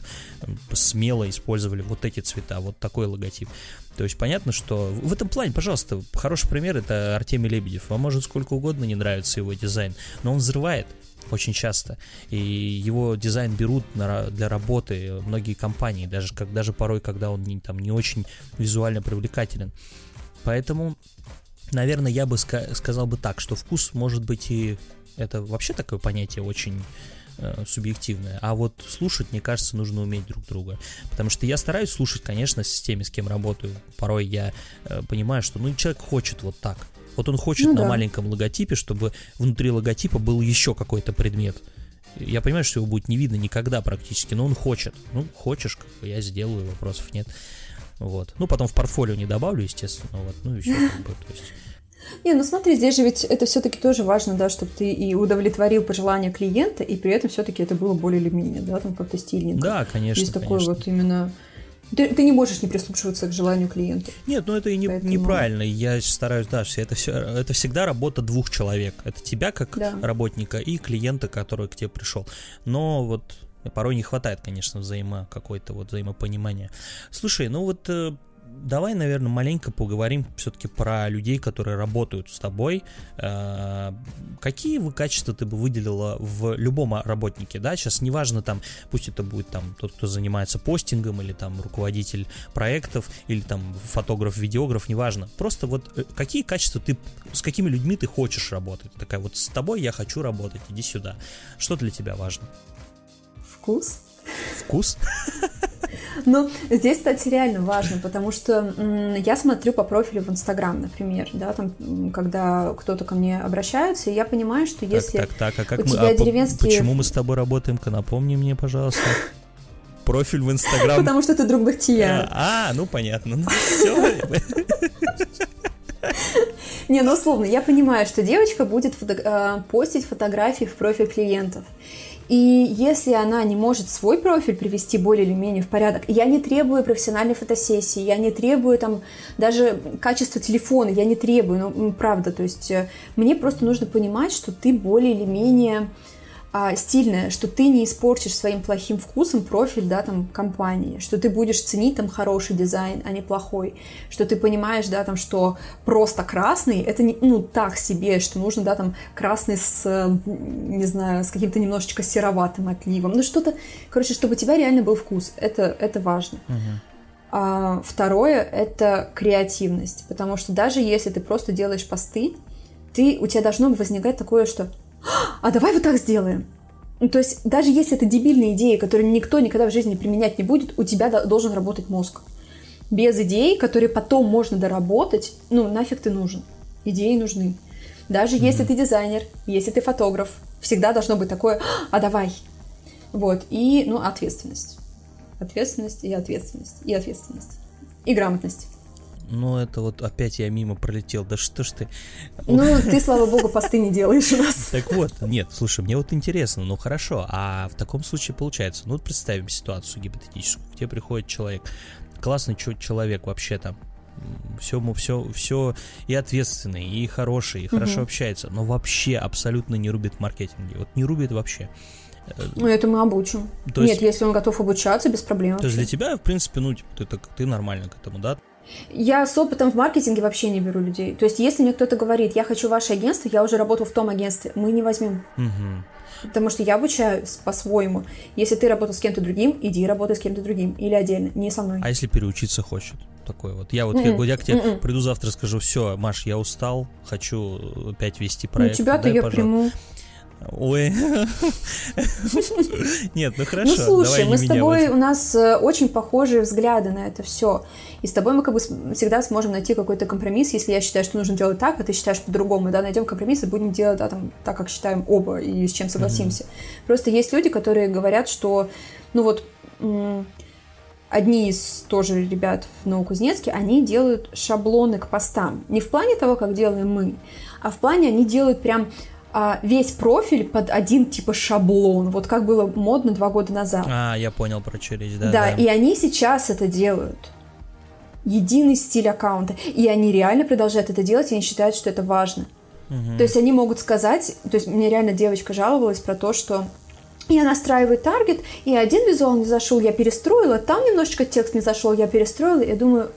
смело использовали вот эти цвета, вот такой логотип. То есть понятно, что в этом плане, пожалуйста, хороший пример это Артемий Лебедев. Вам может сколько угодно не нравится его дизайн, но он взрывает очень часто. И его дизайн берут на, для работы многие компании, даже, как, даже порой, когда он не, там, не очень визуально привлекателен. Поэтому наверное, я бы ска- сказал бы так, что вкус может быть и это вообще такое понятие очень э, субъективное. А вот слушать, мне кажется, нужно уметь друг друга. Потому что я стараюсь слушать, конечно, с теми, с кем работаю. Порой я э, понимаю, что ну человек хочет вот так. Вот он хочет ну, на да. маленьком логотипе, чтобы внутри логотипа был еще какой-то предмет. Я понимаю, что его будет не видно никогда практически, но он хочет. Ну, хочешь, я сделаю, вопросов нет. Вот. Ну, потом в портфолио не добавлю, естественно, вот, ну, еще как бы, то есть... Не, ну смотри, здесь же ведь это все-таки тоже важно, да, чтобы ты и удовлетворил пожелания клиента, и при этом все-таки это было более или менее, да, там как-то стильненько. Да, конечно. Есть такой вот именно ты, ты не можешь не прислушиваться к желанию клиента. Нет, ну это и не, Поэтому... неправильно. Я стараюсь, да, это, все, это всегда работа двух человек. Это тебя как да. работника и клиента, который к тебе пришел. Но вот Порой не хватает, конечно, взаимо какой-то вот взаимопонимания. Слушай, ну вот э, давай, наверное, маленько поговорим все-таки про людей, которые работают с тобой. Э, какие вы качества ты бы выделила в любом работнике, да? Сейчас неважно там, пусть это будет там тот, кто занимается постингом, или там руководитель проектов, или там фотограф, видеограф, неважно. Просто вот э, какие качества ты, с какими людьми ты хочешь работать? Такая вот с тобой я хочу работать, иди сюда. Что для тебя важно? Вкус. Вкус? Ну, здесь, кстати, реально важно, потому что я смотрю по профилю в Инстаграм, например, да, там, когда кто-то ко мне обращается, и я понимаю, что если так, так, так, а как у мы, тебя а деревенские... Почему мы с тобой работаем-ка, напомни мне, пожалуйста. профиль в Инстаграм. Потому что ты друг Бахтия. А, ну понятно. Ну, все. Не, ну условно, я понимаю, что девочка будет фото- э, постить фотографии в профиль клиентов. И если она не может свой профиль привести более или менее в порядок, я не требую профессиональной фотосессии, я не требую там даже качества телефона, я не требую, ну, правда, то есть э, мне просто нужно понимать, что ты более или менее а, стильная, что ты не испортишь своим плохим вкусом профиль, да, там, компании, что ты будешь ценить там хороший дизайн, а не плохой, что ты понимаешь, да, там, что просто красный, это не, ну, так себе, что нужно, да, там, красный с, не знаю, с каким-то немножечко сероватым отливом, ну, что-то, короче, чтобы у тебя реально был вкус, это, это важно. А второе — это креативность, потому что даже если ты просто делаешь посты, ты, у тебя должно возникать такое, что «А давай вот так сделаем». Ну, то есть даже если это дебильные идеи, которые никто никогда в жизни применять не будет, у тебя до- должен работать мозг. Без идей, которые потом можно доработать, ну нафиг ты нужен. Идеи нужны. Даже если ты дизайнер, если ты фотограф, всегда должно быть такое «А давай». Вот. И, ну, ответственность. Ответственность и ответственность. И ответственность. И грамотность. Ну, это вот опять я мимо пролетел. Да что ж ты... Ну, ты, слава богу, посты не делаешь у нас. Так вот, нет, слушай, мне вот интересно, ну хорошо, а в таком случае получается, ну вот представим ситуацию гипотетическую, где приходит человек, классный человек вообще-то, все, все, все и ответственный, и хороший, и хорошо Мгм. общается, но вообще абсолютно не рубит маркетинге, вот не рубит вообще. Ну, это мы обучим. То есть- Нет, если он готов обучаться, без проблем. То есть для вообще. тебя, в принципе, ну, типа, ты, ты нормально к этому, да? Я с опытом в маркетинге вообще не беру людей. То есть, если мне кто-то говорит, я хочу ваше агентство, я уже работал в том агентстве, мы не возьмем. Мгм. Потому что я обучаюсь по-своему. Если ты работал с кем-то другим, иди работай с кем-то другим. Или отдельно, не со мной. А если переучиться хочет? Такой вот. Я вот Мгм. я, я к тебе Мгм. приду завтра скажу, все, Маш, я устал, хочу опять вести Ну, проект. тебя-то дай, я пожалуйста». приму. Ой. Нет, ну хорошо. ну, слушай, мы с тобой, у нас э, очень похожие взгляды на это все. И с тобой мы как бы всегда сможем найти какой-то компромисс, если я считаю, что нужно делать так, а ты считаешь по-другому, да, найдем компромисс и будем делать да, там, так, как считаем оба и с чем согласимся. Просто есть люди, которые говорят, что, ну вот, одни из тоже ребят в Новокузнецке, они делают шаблоны к постам. Не в плане того, как делаем мы, а в плане они делают прям а, весь профиль под один типа шаблон. Вот как было модно два года назад. А, я понял, про что речь, да. Да, и они сейчас это делают. Единый стиль аккаунта. И они реально продолжают это делать, и они считают, что это важно. Мгм. То есть они могут сказать, то есть мне реально девочка жаловалась про то, что я настраиваю таргет, и один визуал не зашел, я перестроила, там немножечко текст не зашел, я перестроила, я думаю,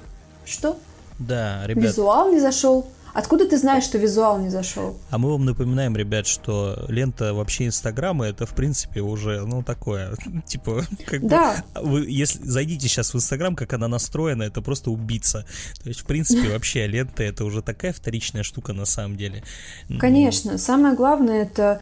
что? Да, ребят, Визуал не зашел? Откуда ты знаешь, что визуал не зашел? а мы вам напоминаем, ребят, что лента вообще Инстаграма это в принципе уже, ну, такое, типа, как бы, Да. вы, если зайдите сейчас в Инстаграм, как она настроена, это просто убийца. То есть, в принципе, вообще лента это уже такая вторичная штука на самом деле. Ну, Конечно. Самое главное это,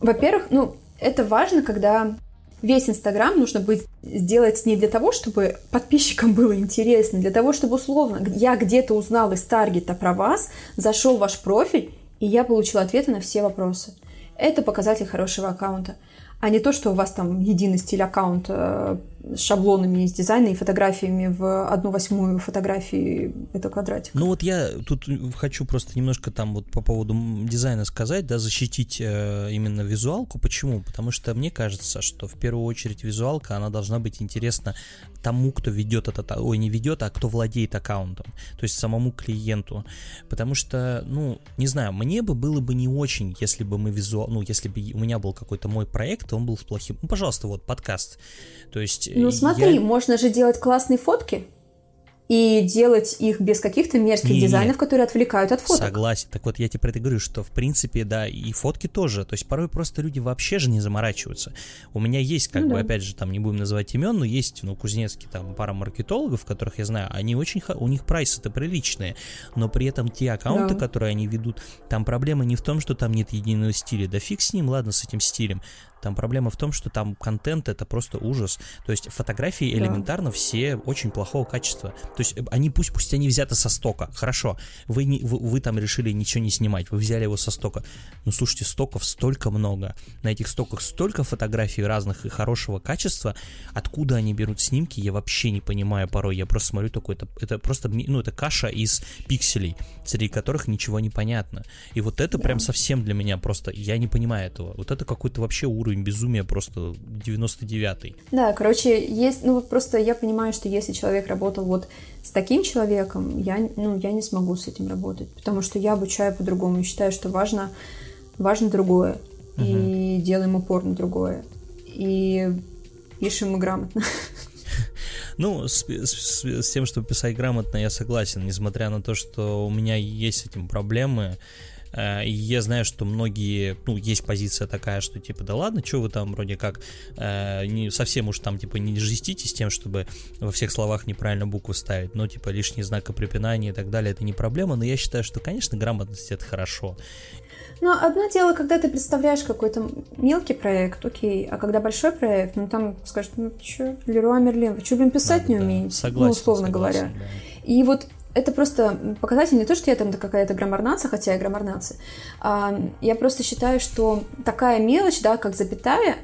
во-первых, ну, это важно, когда весь Инстаграм нужно быть сделать не для того, чтобы подписчикам было интересно, для того, чтобы условно я где-то узнал из таргета про вас, зашел в ваш профиль, и я получил ответы на все вопросы. Это показатель хорошего аккаунта. А не то, что у вас там единый стиль аккаунта э, шаблонами из дизайна и фотографиями в одну восьмую фотографии это квадратик. Ну вот я тут хочу просто немножко там вот по поводу дизайна сказать, да, защитить э, именно визуалку. Почему? Потому что мне кажется, что в первую очередь визуалка, она должна быть интересна тому, кто ведет этот, а- ой, не ведет, а кто владеет аккаунтом, то есть самому клиенту. Потому что, ну, не знаю, мне бы было бы не очень, если бы мы визуал, ну, если бы у меня был какой-то мой проект, он был с плохим. Ну, пожалуйста, вот подкаст. То есть. Ну я- смотри, можно же делать классные фотки и делать их без каких-то мерзких Не-не. дизайнов, которые отвлекают от фоток. Согласен. Так вот, я тебе про это говорю, что в принципе, да, и фотки тоже. То есть порой просто люди вообще же не заморачиваются. У меня есть, как Ну бы, да. опять же, там не будем называть имен, но есть, ну, Кузнецкий, там, пара маркетологов, которых я знаю, они очень, у них прайсы-то приличные, но при этом те аккаунты, Да. которые они ведут, там проблема не в том, что там нет единого стиля, да фиг с ним, ладно, с этим стилем. Там проблема в том, что там контент это просто ужас. То есть фотографии да. элементарно все очень плохого качества. То есть они пусть пусть они взяты со стока. Хорошо, вы, не, вы, вы там решили ничего не снимать, вы взяли его со стока. Но слушайте, стоков столько много. На этих стоках столько фотографий разных и хорошего качества. Откуда они берут снимки, я вообще не понимаю порой. Я просто смотрю такой, это, это просто, ну, это каша из пикселей, среди которых ничего не понятно. И вот это да. прям совсем для меня просто, я не понимаю этого. Вот это какой-то вообще уровень безумия просто 99-й. Да, короче, есть, ну вот просто я понимаю, что если человек работал вот с таким человеком, я, ну, я не смогу с этим работать, потому что я обучаю по-другому и считаю, что важно, важно другое. Угу. И делаем упор на другое. И пишем мы грамотно. Ну, с, с, с тем, чтобы писать грамотно, я согласен, несмотря на то, что у меня есть с этим проблемы. Э, я знаю, что многие, ну, есть позиция такая, что типа, да ладно, что вы там вроде как э, не совсем уж там типа не жестите с тем, чтобы во всех словах неправильно буквы ставить, но типа лишний знак препинания и так далее, это не проблема, но я считаю, что, конечно, грамотность это хорошо. Но одно дело, когда ты представляешь какой-то мелкий проект, окей, а когда большой проект, ну там скажут, ну что, Леруа Мерлен, вы что, блин, писать да, не да, умеете? Согласен, ну, условно согласен, говоря. Да. И вот это просто показатель не то, что я там какая-то граммарнация, хотя я граммарнация. А, я просто считаю, что такая мелочь, да, как запятая,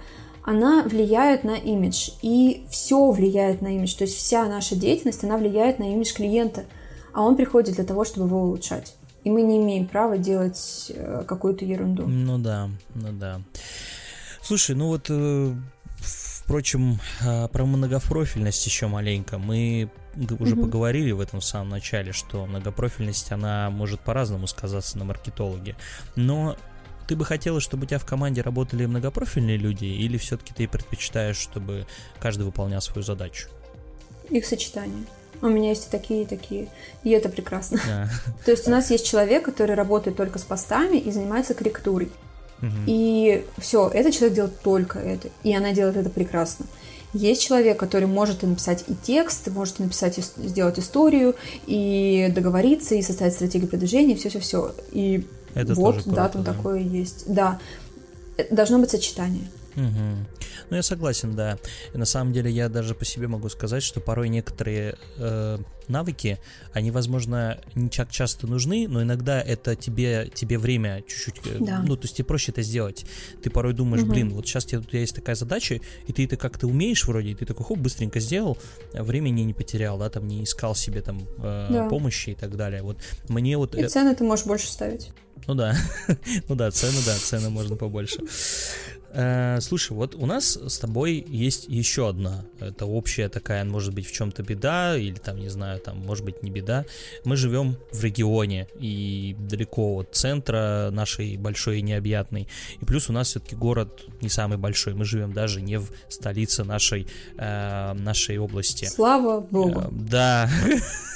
она влияет на имидж. И все влияет на имидж. То есть вся наша деятельность, она влияет на имидж клиента. А он приходит для того, чтобы его улучшать. И мы не имеем права делать э, какую-то ерунду. Ну да, ну да. Слушай, ну вот э, Впрочем, а, про многопрофильность еще маленько. Мы уже mm поговорили в этом самом начале, что многопрофильность, она может по-разному сказаться на маркетологе. Но ты бы хотела, чтобы у тебя в команде работали многопрофильные люди, или все-таки ты предпочитаешь, чтобы каждый выполнял свою задачу? Их сочетание. У меня есть и такие, и такие. И это прекрасно. Yeah. То есть у нас есть человек, который работает только с постами и занимается корректурой. И все, этот человек делает только это. И она делает это прекрасно. Есть человек, который может написать и текст, может написать, и сделать историю, и договориться, и составить стратегию продвижения, все-все-все. И это вот, тоже круто, да, там да? такое есть. Да, должно быть сочетание. Угу. Ну, я согласен, да. И на самом деле я даже по себе могу сказать, что порой некоторые э, навыки, они, возможно, не так часто нужны, но иногда это тебе, тебе время чуть-чуть, э, да. ну, то есть тебе проще это сделать. Ты порой думаешь, угу. блин, вот сейчас у тебя есть такая задача, и ты это как-то умеешь вроде, и ты такой, хоп, быстренько сделал, времени не потерял, да, там не искал себе там э, да. помощи и так далее. Вот мне вот... И цены ты можешь больше ставить. Ну да, ну да, цены, да, цены можно побольше. Э, слушай, вот у нас с тобой есть еще одна. Это общая такая, может быть, в чем-то беда, или там, не знаю, там, может быть, не беда. Мы живем в регионе и далеко от центра нашей большой и необъятной. И плюс у нас все-таки город не самый большой. Мы живем даже не в столице нашей, э, нашей области. Слава богу. Э, да.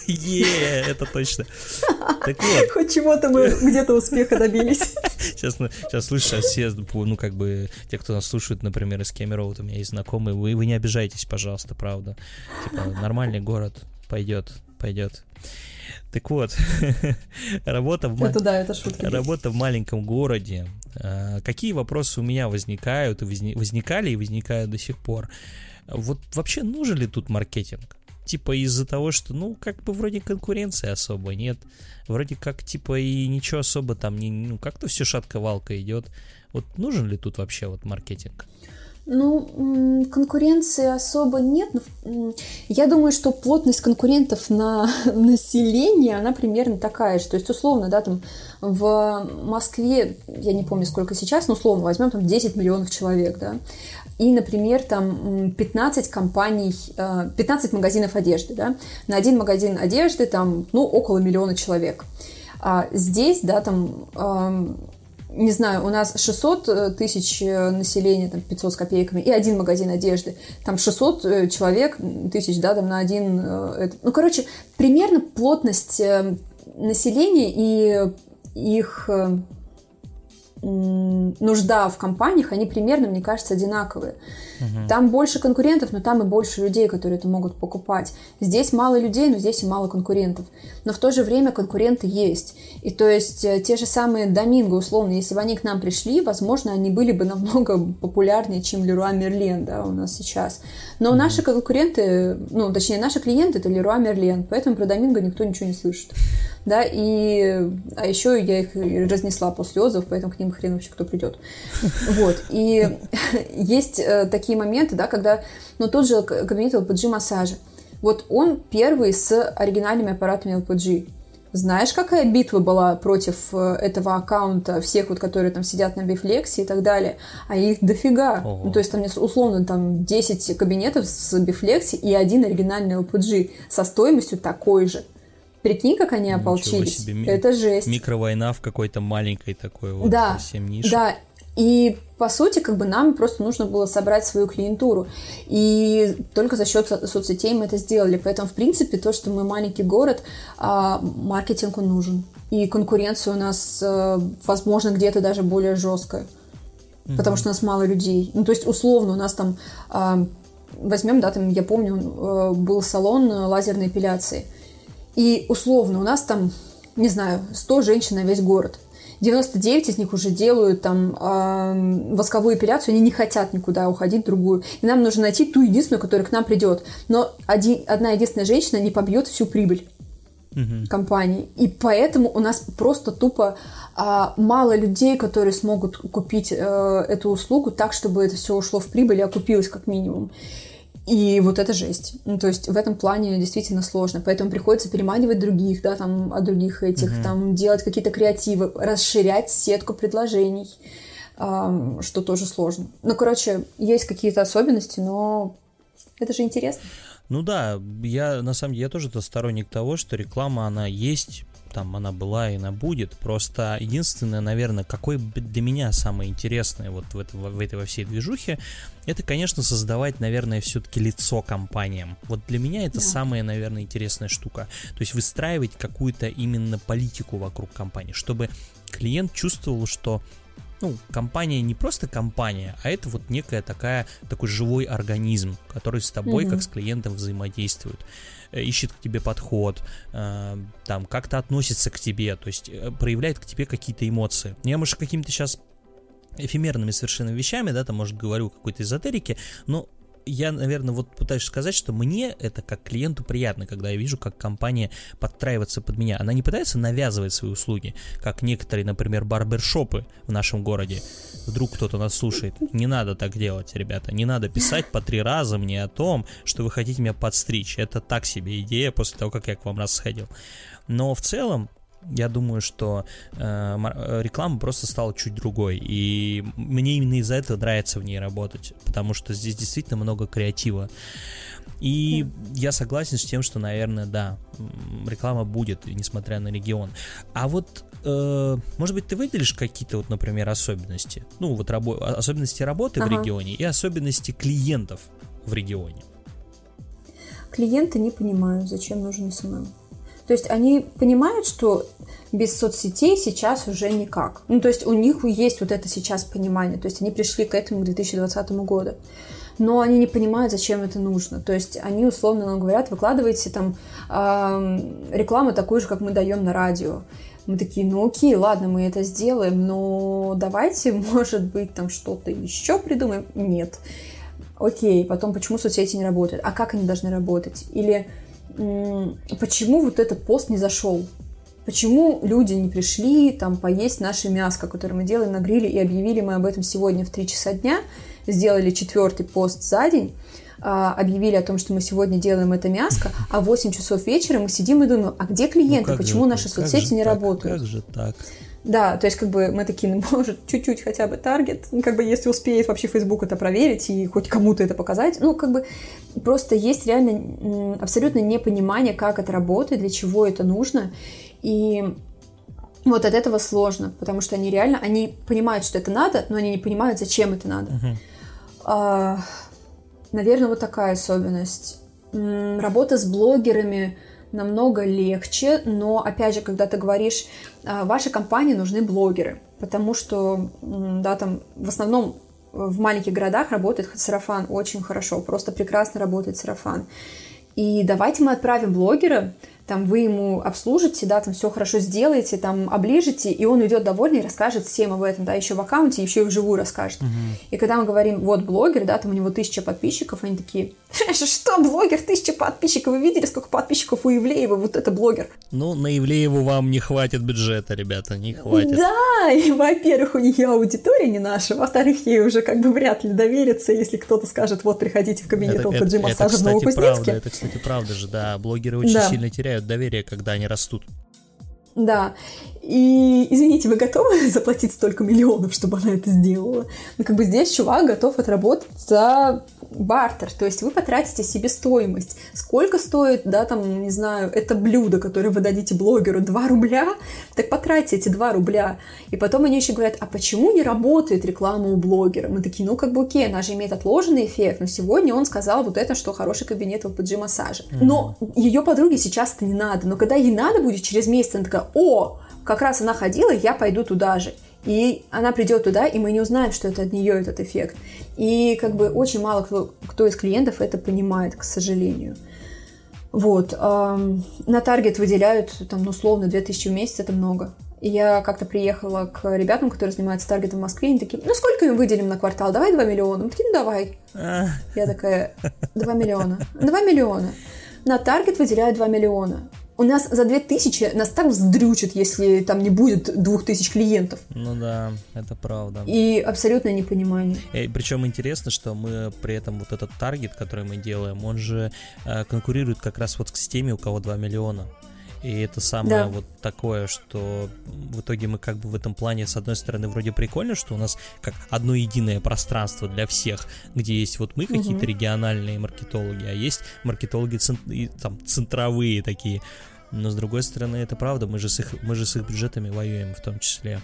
Е, это точно. Так вот. Хоть чего-то мы где-то успеха добились. Сейчас, сейчас слышишь, все, ну, как бы, те, кто нас слушает, например, из Кемерово, у меня есть знакомые, вы, вы не обижайтесь, пожалуйста, правда. Типа, нормальный город, пойдет, пойдет. Так вот, работа в, это, да, это шутка работа в маленьком городе. А, какие вопросы у меня возникают, возникали и возникают до сих пор? Вот вообще нужен ли тут маркетинг? типа из-за того, что, ну, как бы вроде конкуренции особо нет. Вроде как, типа, и ничего особо там не, ну, как-то все шатковалка идет. Вот нужен ли тут вообще вот маркетинг? Ну, конкуренции особо нет. Я думаю, что плотность конкурентов на население, она примерно такая же. То есть, условно, да, там в Москве, я не помню, сколько сейчас, но условно возьмем там 10 миллионов человек, да и, например, там 15 компаний, 15 э, магазинов одежды, да, на один магазин одежды там, ну, около миллиона человек. А здесь, да, там, не знаю, у нас 600 э, тысяч э, населения, там, 500 с копейками, и один магазин одежды, там 600 человек, тысяч, да, там, на один, ну, короче, примерно плотность населения и их нужда в компаниях, они примерно, мне кажется, одинаковые. Угу. Там больше конкурентов, но там и больше людей, которые это могут покупать. Здесь мало людей, но здесь и мало конкурентов. Но в то же время конкуренты есть. И то есть э, те же самые Доминго, условно, если бы они к нам пришли, возможно, они были бы намного популярнее, чем Леруа Мерлен, да, у нас сейчас. Но наши конкуренты, ну, точнее, наши клиенты это Леруа Мерлен, поэтому про Доминго никто ничего не слышит. Да, и а еще я их разнесла после отзывов, поэтому к ним хрен вообще кто придет. Вот. И есть э, такие моменты, да, когда, ну, тот же кабинет LPG массажа. Вот он первый с оригинальными аппаратами LPG. Знаешь, какая битва была против э, этого аккаунта, всех вот, которые там сидят на Бифлексе и так далее? А их дофига. Ну, то есть там условно там 10 кабинетов с Бифлекси и один оригинальный LPG со стоимостью такой же. Прикинь, как они ополчились. Себе. Это жесть. Микровойна в какой-то маленькой такой вот да, совсем нише. Да, и по сути, как бы нам просто нужно было собрать свою клиентуру. И только за счет соцсетей мы это сделали. Поэтому, в принципе, то, что мы маленький город, а, маркетингу нужен. И конкуренция у нас, э, возможно, где-то даже более жесткая. Mm-hmm. Потому что у нас мало людей. Ну, то есть, условно, у нас там а, возьмем, да, там, я помню, э, был салон лазерной эпиляции. И условно у нас там, не знаю, 100 женщин на весь город. 99 из них уже делают там э, восковую эпиляцию, они не хотят никуда уходить в другую. И нам нужно найти ту единственную, которая к нам придет. Но один, одна единственная женщина не побьет всю прибыль угу. компании. И поэтому у нас просто тупо а, мало людей, которые смогут купить э, эту услугу так, чтобы это все ушло в прибыль и окупилось как минимум. И вот это жесть. Ну, то есть в этом плане действительно сложно. Поэтому приходится переманивать других, да, там, от других этих, mm там, делать какие-то креативы, расширять сетку предложений, эм, что тоже сложно. Ну, короче, есть какие-то особенности, но это же интересно. Ну да, я на самом деле я тоже -то сторонник того, что реклама она есть, там она была и она будет. Просто единственное, наверное, какой для меня самое интересное вот в, это, в этой во всей движухе, это, конечно, создавать, наверное, все-таки лицо компаниям. Вот для меня это да. самая, наверное, интересная штука. То есть выстраивать какую-то именно политику вокруг компании, чтобы клиент чувствовал, что ну, компания не просто компания, а это вот некая такая, такой живой организм, который с тобой, mm-hmm. как с клиентом, взаимодействует. Э, ищет к тебе подход, э, там как-то относится к тебе, то есть э, проявляет к тебе какие-то эмоции. Я, может, какими-то сейчас эфемерными совершенно вещами, да, там, может, говорю какой-то эзотерики, но я, наверное, вот пытаюсь сказать, что мне это как клиенту приятно, когда я вижу, как компания подстраивается под меня. Она не пытается навязывать свои услуги, как некоторые, например, барбершопы в нашем городе. Вдруг кто-то нас слушает. Не надо так делать, ребята. Не надо писать по три раза мне о том, что вы хотите меня подстричь. Это так себе идея после того, как я к вам раз сходил. Но в целом, я думаю, что э, э, реклама просто стала чуть другой. И мне именно из-за этого нравится в ней работать. Потому что здесь действительно много креатива. И я согласен с тем, что, наверное, да, реклама будет, несмотря на регион. А вот, э, может быть, ты выделишь какие-то, вот, например, особенности? Ну, вот рабо- особенности работы ага. в регионе и особенности клиентов в регионе. Клиенты не понимают, зачем нужен SMM. То есть они понимают, что без соцсетей сейчас уже никак. Ну, то есть у них есть вот это сейчас понимание. То есть они пришли к этому к 2020 году. Но они не понимают, зачем это нужно. То есть они условно нам говорят, выкладывайте там э, рекламу такую же, как мы даем на радио. Мы такие, ну окей, ладно, мы это сделаем, но давайте, может быть, там что-то еще придумаем. Нет. Окей, потом, почему соцсети не работают? А как они должны работать? Или почему вот этот пост не зашел? Почему люди не пришли там поесть наше мяско, которое мы делаем на гриле, и объявили мы об этом сегодня в 3 часа дня, сделали четвертый пост за день, а, объявили о том, что мы сегодня делаем это мяско, а в 8 часов вечера мы сидим и думаем, а где клиенты, ну, почему же, наши соцсети не так, работают? Как же так? Да, то есть как бы мы такие, ну, может, чуть-чуть хотя бы таргет, ну, как бы если успеет вообще Facebook это проверить и хоть кому-то это показать, ну, как бы просто есть реально абсолютно непонимание, как это работает, для чего это нужно, и вот от этого сложно, потому что они реально, они понимают, что это надо, но они не понимают, зачем это надо. Uh-huh. А, наверное, вот такая особенность. Работа с блогерами, намного легче, но опять же, когда ты говоришь, а, вашей компании нужны блогеры, потому что, да, там в основном в маленьких городах работает сарафан очень хорошо, просто прекрасно работает сарафан. И давайте мы отправим блогера, там вы ему обслужите, да, там все хорошо сделаете, там оближете, и он уйдет довольный и расскажет всем об этом, да, еще в аккаунте, еще и вживую расскажет. Угу. И когда мы говорим, вот блогер, да, там у него тысяча подписчиков, они такие, что блогер, тысяча подписчиков, вы видели, сколько подписчиков у Ивлеева, вот это блогер. Ну, на Ивлееву вам не хватит бюджета, ребята, не хватит. Да, и, во-первых, у нее аудитория не наша, во-вторых, ей уже как бы вряд ли довериться, если кто-то скажет, вот, приходите в кабинет опыт массажа в Новокузнецке. Правда, это, кстати, правда же, да, блогеры очень да. сильно теряют теряют доверие, когда они растут. Да. И, извините, вы готовы заплатить столько миллионов, чтобы она это сделала? Ну, как бы здесь чувак готов отработать за бартер, то есть вы потратите себестоимость. Сколько стоит, да, там, не знаю, это блюдо, которое вы дадите блогеру, 2 рубля? Так потратьте эти 2 рубля. И потом они еще говорят, а почему не работает реклама у блогера? Мы такие, ну, как бы окей, она же имеет отложенный эффект, но сегодня он сказал вот это, что хороший кабинет в LPG-массаже. Но ее подруге сейчас это не надо, но когда ей надо будет через месяц, она такая, о, как раз она ходила, я пойду туда же. И она придет туда, и мы не узнаем, что это от нее этот эффект. И как бы очень мало кто, кто из клиентов это понимает, к сожалению. Вот. На таргет выделяют, там, ну, условно, 2000 в месяц, это много. И я как-то приехала к ребятам, которые занимаются таргетом в Москве, и они такие, ну, сколько им выделим на квартал? Давай 2 миллиона. Мы такие, ну, давай. Я такая, 2 миллиона. 2 миллиона. На таргет выделяют 2 миллиона у нас за 2000 нас так вздрючат, если там не будет 2000 клиентов. Ну да, это правда. И абсолютное непонимание. И, причем интересно, что мы при этом вот этот таргет, который мы делаем, он же э, конкурирует как раз вот с теми, у кого 2 миллиона. И это самое да. вот такое, что в итоге мы как бы в этом плане, с одной стороны, вроде прикольно, что у нас как одно единое пространство для всех, где есть вот мы какие-то угу. региональные маркетологи, а есть маркетологи цент- там центровые такие. Но с другой стороны, это правда, мы же с их, мы же с их бюджетами воюем в том числе.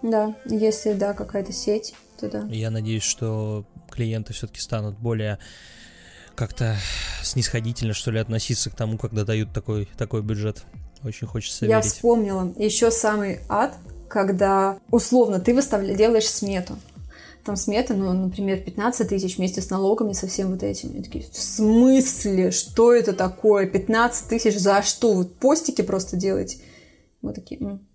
Да, если да, какая-то сеть, то да. Я надеюсь, что клиенты все-таки станут более как-то снисходительно, что ли, относиться к тому, когда дают такой, такой бюджет. Очень хочется Я верить. Вспомнила еще самый ад, когда условно ты выставляешь, делаешь смету. Там смета, ну, например, 15 тысяч вместе с налогами, со всем вот этим. И такие, в смысле? Что это такое? 15 тысяч за что? Вы постики просто делаете? Мы такие, М".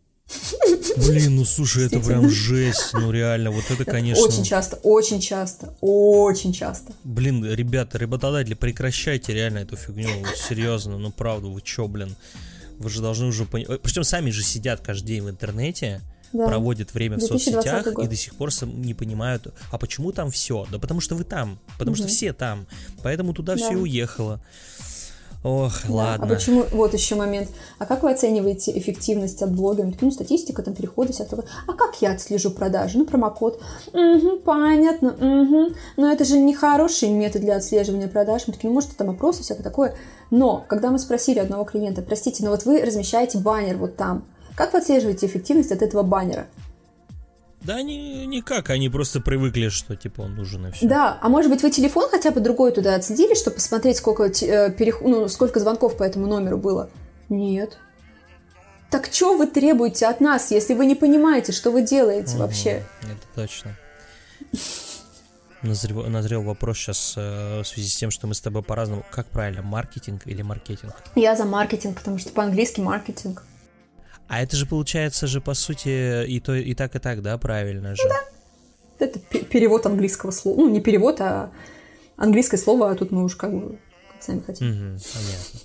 Блин, ну слушай, это прям жесть, ну реально, вот это, конечно... Очень часто, очень часто, очень часто. Блин, ребята, работодатели, прекращайте реально эту фигню, вот серьезно, ну правда, вы чё, блин? Вы же должны уже понимать... Причем сами же сидят каждый день в интернете, да. проводят время в соцсетях год. и до сих пор не понимают, а почему там все? Да потому что вы там, потому угу. что все там, поэтому туда да. все уехало. Ох, да. ладно. А почему, вот еще момент, а как вы оцениваете эффективность от блогера? Ну, статистика, там, переходы, вся такое. А как я отслежу продажи? Ну, промокод. Угу, понятно, угу. Но это же не хороший метод для отслеживания продаж. Мы такие, ну, может, там опросы, всякое такое. Но, когда мы спросили одного клиента, простите, но вот вы размещаете баннер вот там, как вы отслеживаете эффективность от этого баннера? Да они никак, они просто привыкли, что типа он нужен и все. Да, а может быть вы телефон хотя бы другой туда отследили, чтобы посмотреть, сколько, э, перех... ну, сколько звонков по этому номеру было? Нет. Так что вы требуете от нас, если вы не понимаете, что вы делаете угу, вообще? Это точно. Назрел, назрел вопрос сейчас э, в связи с тем, что мы с тобой по-разному. Как правильно, маркетинг или маркетинг? Я за маркетинг, потому что по-английски маркетинг. А это же получается же, по сути, и, то, и так, и так, да, правильно же? Да. Это перевод английского слова. Ну, не перевод, а английское слово, а тут мы уж как бы как сами хотим. Угу, понятно.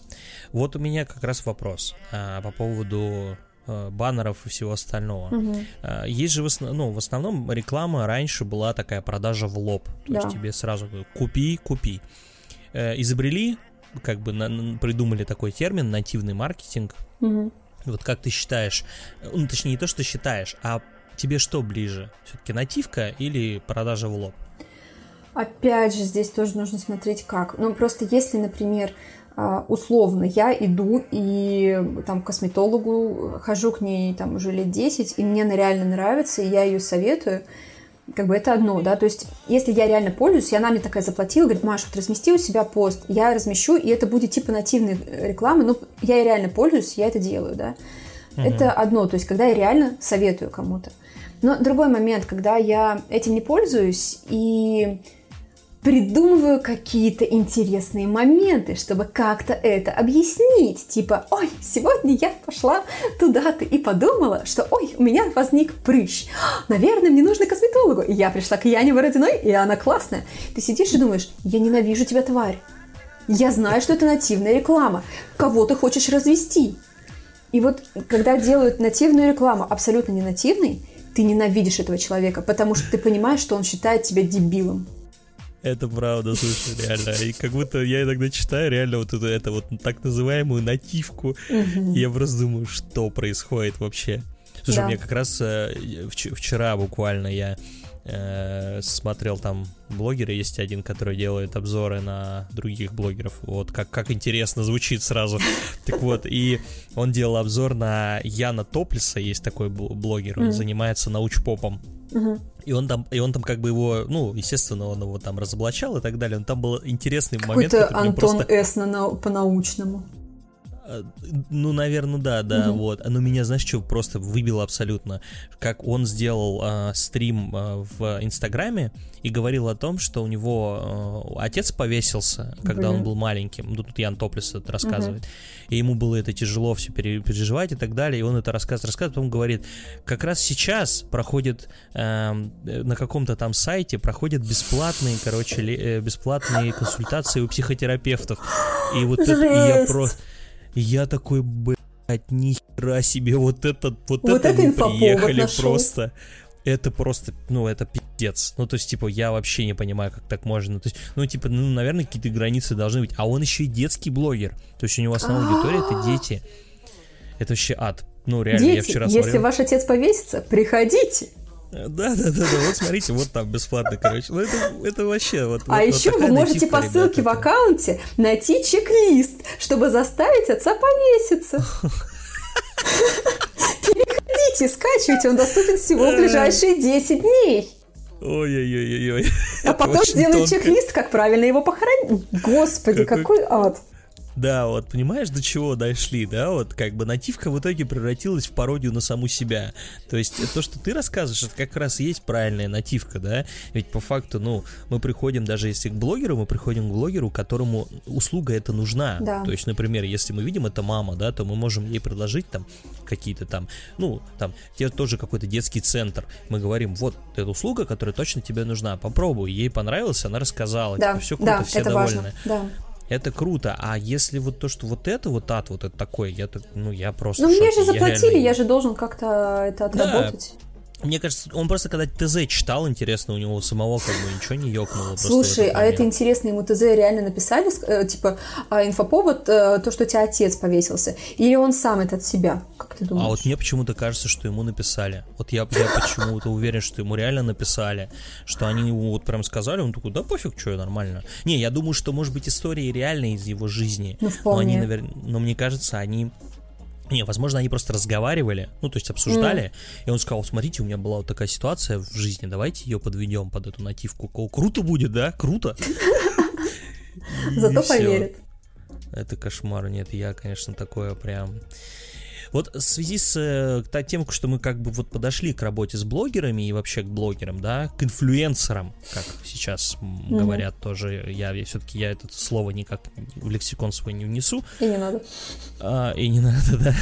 Вот у меня как раз вопрос а, по поводу а, баннеров и всего остального. Угу. Есть же в, основ... ну, в основном реклама раньше была такая продажа в лоб. То да. есть тебе сразу купи, купи. Э, изобрели, как бы на, придумали такой термин нативный маркетинг. Угу. Вот как ты считаешь, ну точнее не то, что считаешь, а тебе что ближе? Все-таки нативка или продажа в лоб? Опять же, здесь тоже нужно смотреть как. Ну, просто если, например, а, условно, я иду и там к косметологу, хожу к ней там уже лет 10, и мне она реально нравится, и я ее советую, как бы это одно, да, то есть если я реально пользуюсь, и она мне такая заплатила, говорит, Маша, вот размести у себя пост, я размещу, и это будет типа нативной рекламы, ну, я реально пользуюсь, я это делаю, да. Угу. Это одно, то есть когда я реально советую кому-то. Но другой момент, когда я этим не пользуюсь, и придумываю какие-то интересные моменты, чтобы как-то это объяснить. Типа, ой, сегодня я пошла туда-то и подумала, что, ой, у меня возник прыщ. Наверное, мне нужно косметологу. И я пришла к Яне Бородиной, и она классная. Ты сидишь и думаешь, я ненавижу тебя, тварь. Я знаю, что это нативная реклама. Кого ты хочешь развести? И вот, когда делают нативную рекламу абсолютно не нативной, ты ненавидишь этого человека, потому что ты понимаешь, что он считает тебя дебилом. Это правда, слушай, реально. И как будто я иногда читаю реально вот эту, это вот так называемую нативку. И я просто думаю, что происходит вообще. Слушай, да. мне как раз э, вчера буквально я э, смотрел там блогеры, есть один, который делает обзоры на других блогеров. Вот как, как интересно звучит сразу. Так вот, и он делал обзор на Яна Топлиса, есть такой блогер, он занимается научпопом. И он там, и он там как бы его, ну, естественно, он его там разоблачал и так далее. Но там был интересный Какой момент. Какой-то Антон просто... С. На, по-научному. Ну, наверное, да, да, угу. вот. Но меня, знаешь, что просто выбило абсолютно? Как он сделал э, стрим э, в Инстаграме и говорил о том, что у него э, отец повесился, когда Блин. он был маленьким. Ну, тут Ян Топлис это рассказывает. Угу. И ему было это тяжело все переживать и так далее. И он это рассказывает, рассказывает, потом говорит, как раз сейчас проходит э, на каком-то там сайте проходят бесплатные, короче, э, бесплатные консультации у психотерапевтов. И вот это, и я просто я такой, блядь, нихера себе, вот этот, вот, вот это, это мы приехали нашел. просто. Это просто, ну, это пиздец. Ну, то есть, типа, я вообще не понимаю, как так можно. То есть, ну, типа, ну, наверное, какие-то границы должны быть. А он еще и детский блогер. То есть, у него основная аудитория это дети. Это вообще ад. Ну, реально, дети, я вчера смотрел. если ваш отец повесится, приходите. Да, да, да, да, вот смотрите, вот там бесплатно, короче. Ну, это, это вообще вот. А вот, еще вот вы можете по ссылке в аккаунте найти чек-лист, чтобы заставить отца повеситься. Переходите, скачивайте, он доступен всего в ближайшие 10 дней. Ой-ой-ой-ой. А потом сделай чек-лист, как правильно его похоронить. Господи, какой ад. Да, вот понимаешь, до чего дошли, да, вот как бы нативка в итоге превратилась в пародию на саму себя. То есть то, что ты рассказываешь, это как раз и есть правильная нативка, да, ведь по факту, ну, мы приходим, даже если к блогеру, мы приходим к блогеру, которому услуга эта нужна. Да. То есть, например, если мы видим это мама, да, то мы можем ей предложить там какие-то там, ну, там, тебе тоже какой-то детский центр. Мы говорим, вот, эта услуга, которая точно тебе нужна, попробуй, ей понравилось, она рассказала, да, типа, все круто, да, все это довольны. Важно, да это круто. А если вот то, что вот это вот ад, вот это такое, я так, ну я просто. Ну мне же заплатили, я, реально... я же должен как-то это отработать. Да. Мне кажется, он просто когда ТЗ читал, интересно, у него самого как бы ничего не ёкнуло. Слушай, а это интересно, ему ТЗ реально написали, э, типа, а инфоповод, э, то, что у тебя отец повесился, или он сам это от себя, как ты думаешь? А вот мне почему-то кажется, что ему написали. Вот я, я почему-то уверен, что ему реально написали, что они ему вот прям сказали, он такой, да пофиг, что я нормально. Не, я думаю, что, может быть, истории реальные из его жизни. Ну, вполне. Но, они, наверное, но мне кажется, они не, возможно, они просто разговаривали, ну, то есть обсуждали, mm. и он сказал, смотрите, у меня была вот такая ситуация в жизни, давайте ее подведем под эту нативку. Круто будет, да? Круто. Зато поверит. Это кошмар, нет, я, конечно, такое прям... Вот в связи с э, тем, что мы как бы вот подошли к работе с блогерами и вообще к блогерам, да, к инфлюенсерам, как сейчас mm-hmm. говорят тоже, я, все-таки я это слово никак в лексикон свой не внесу. И не надо. А, и не надо, да.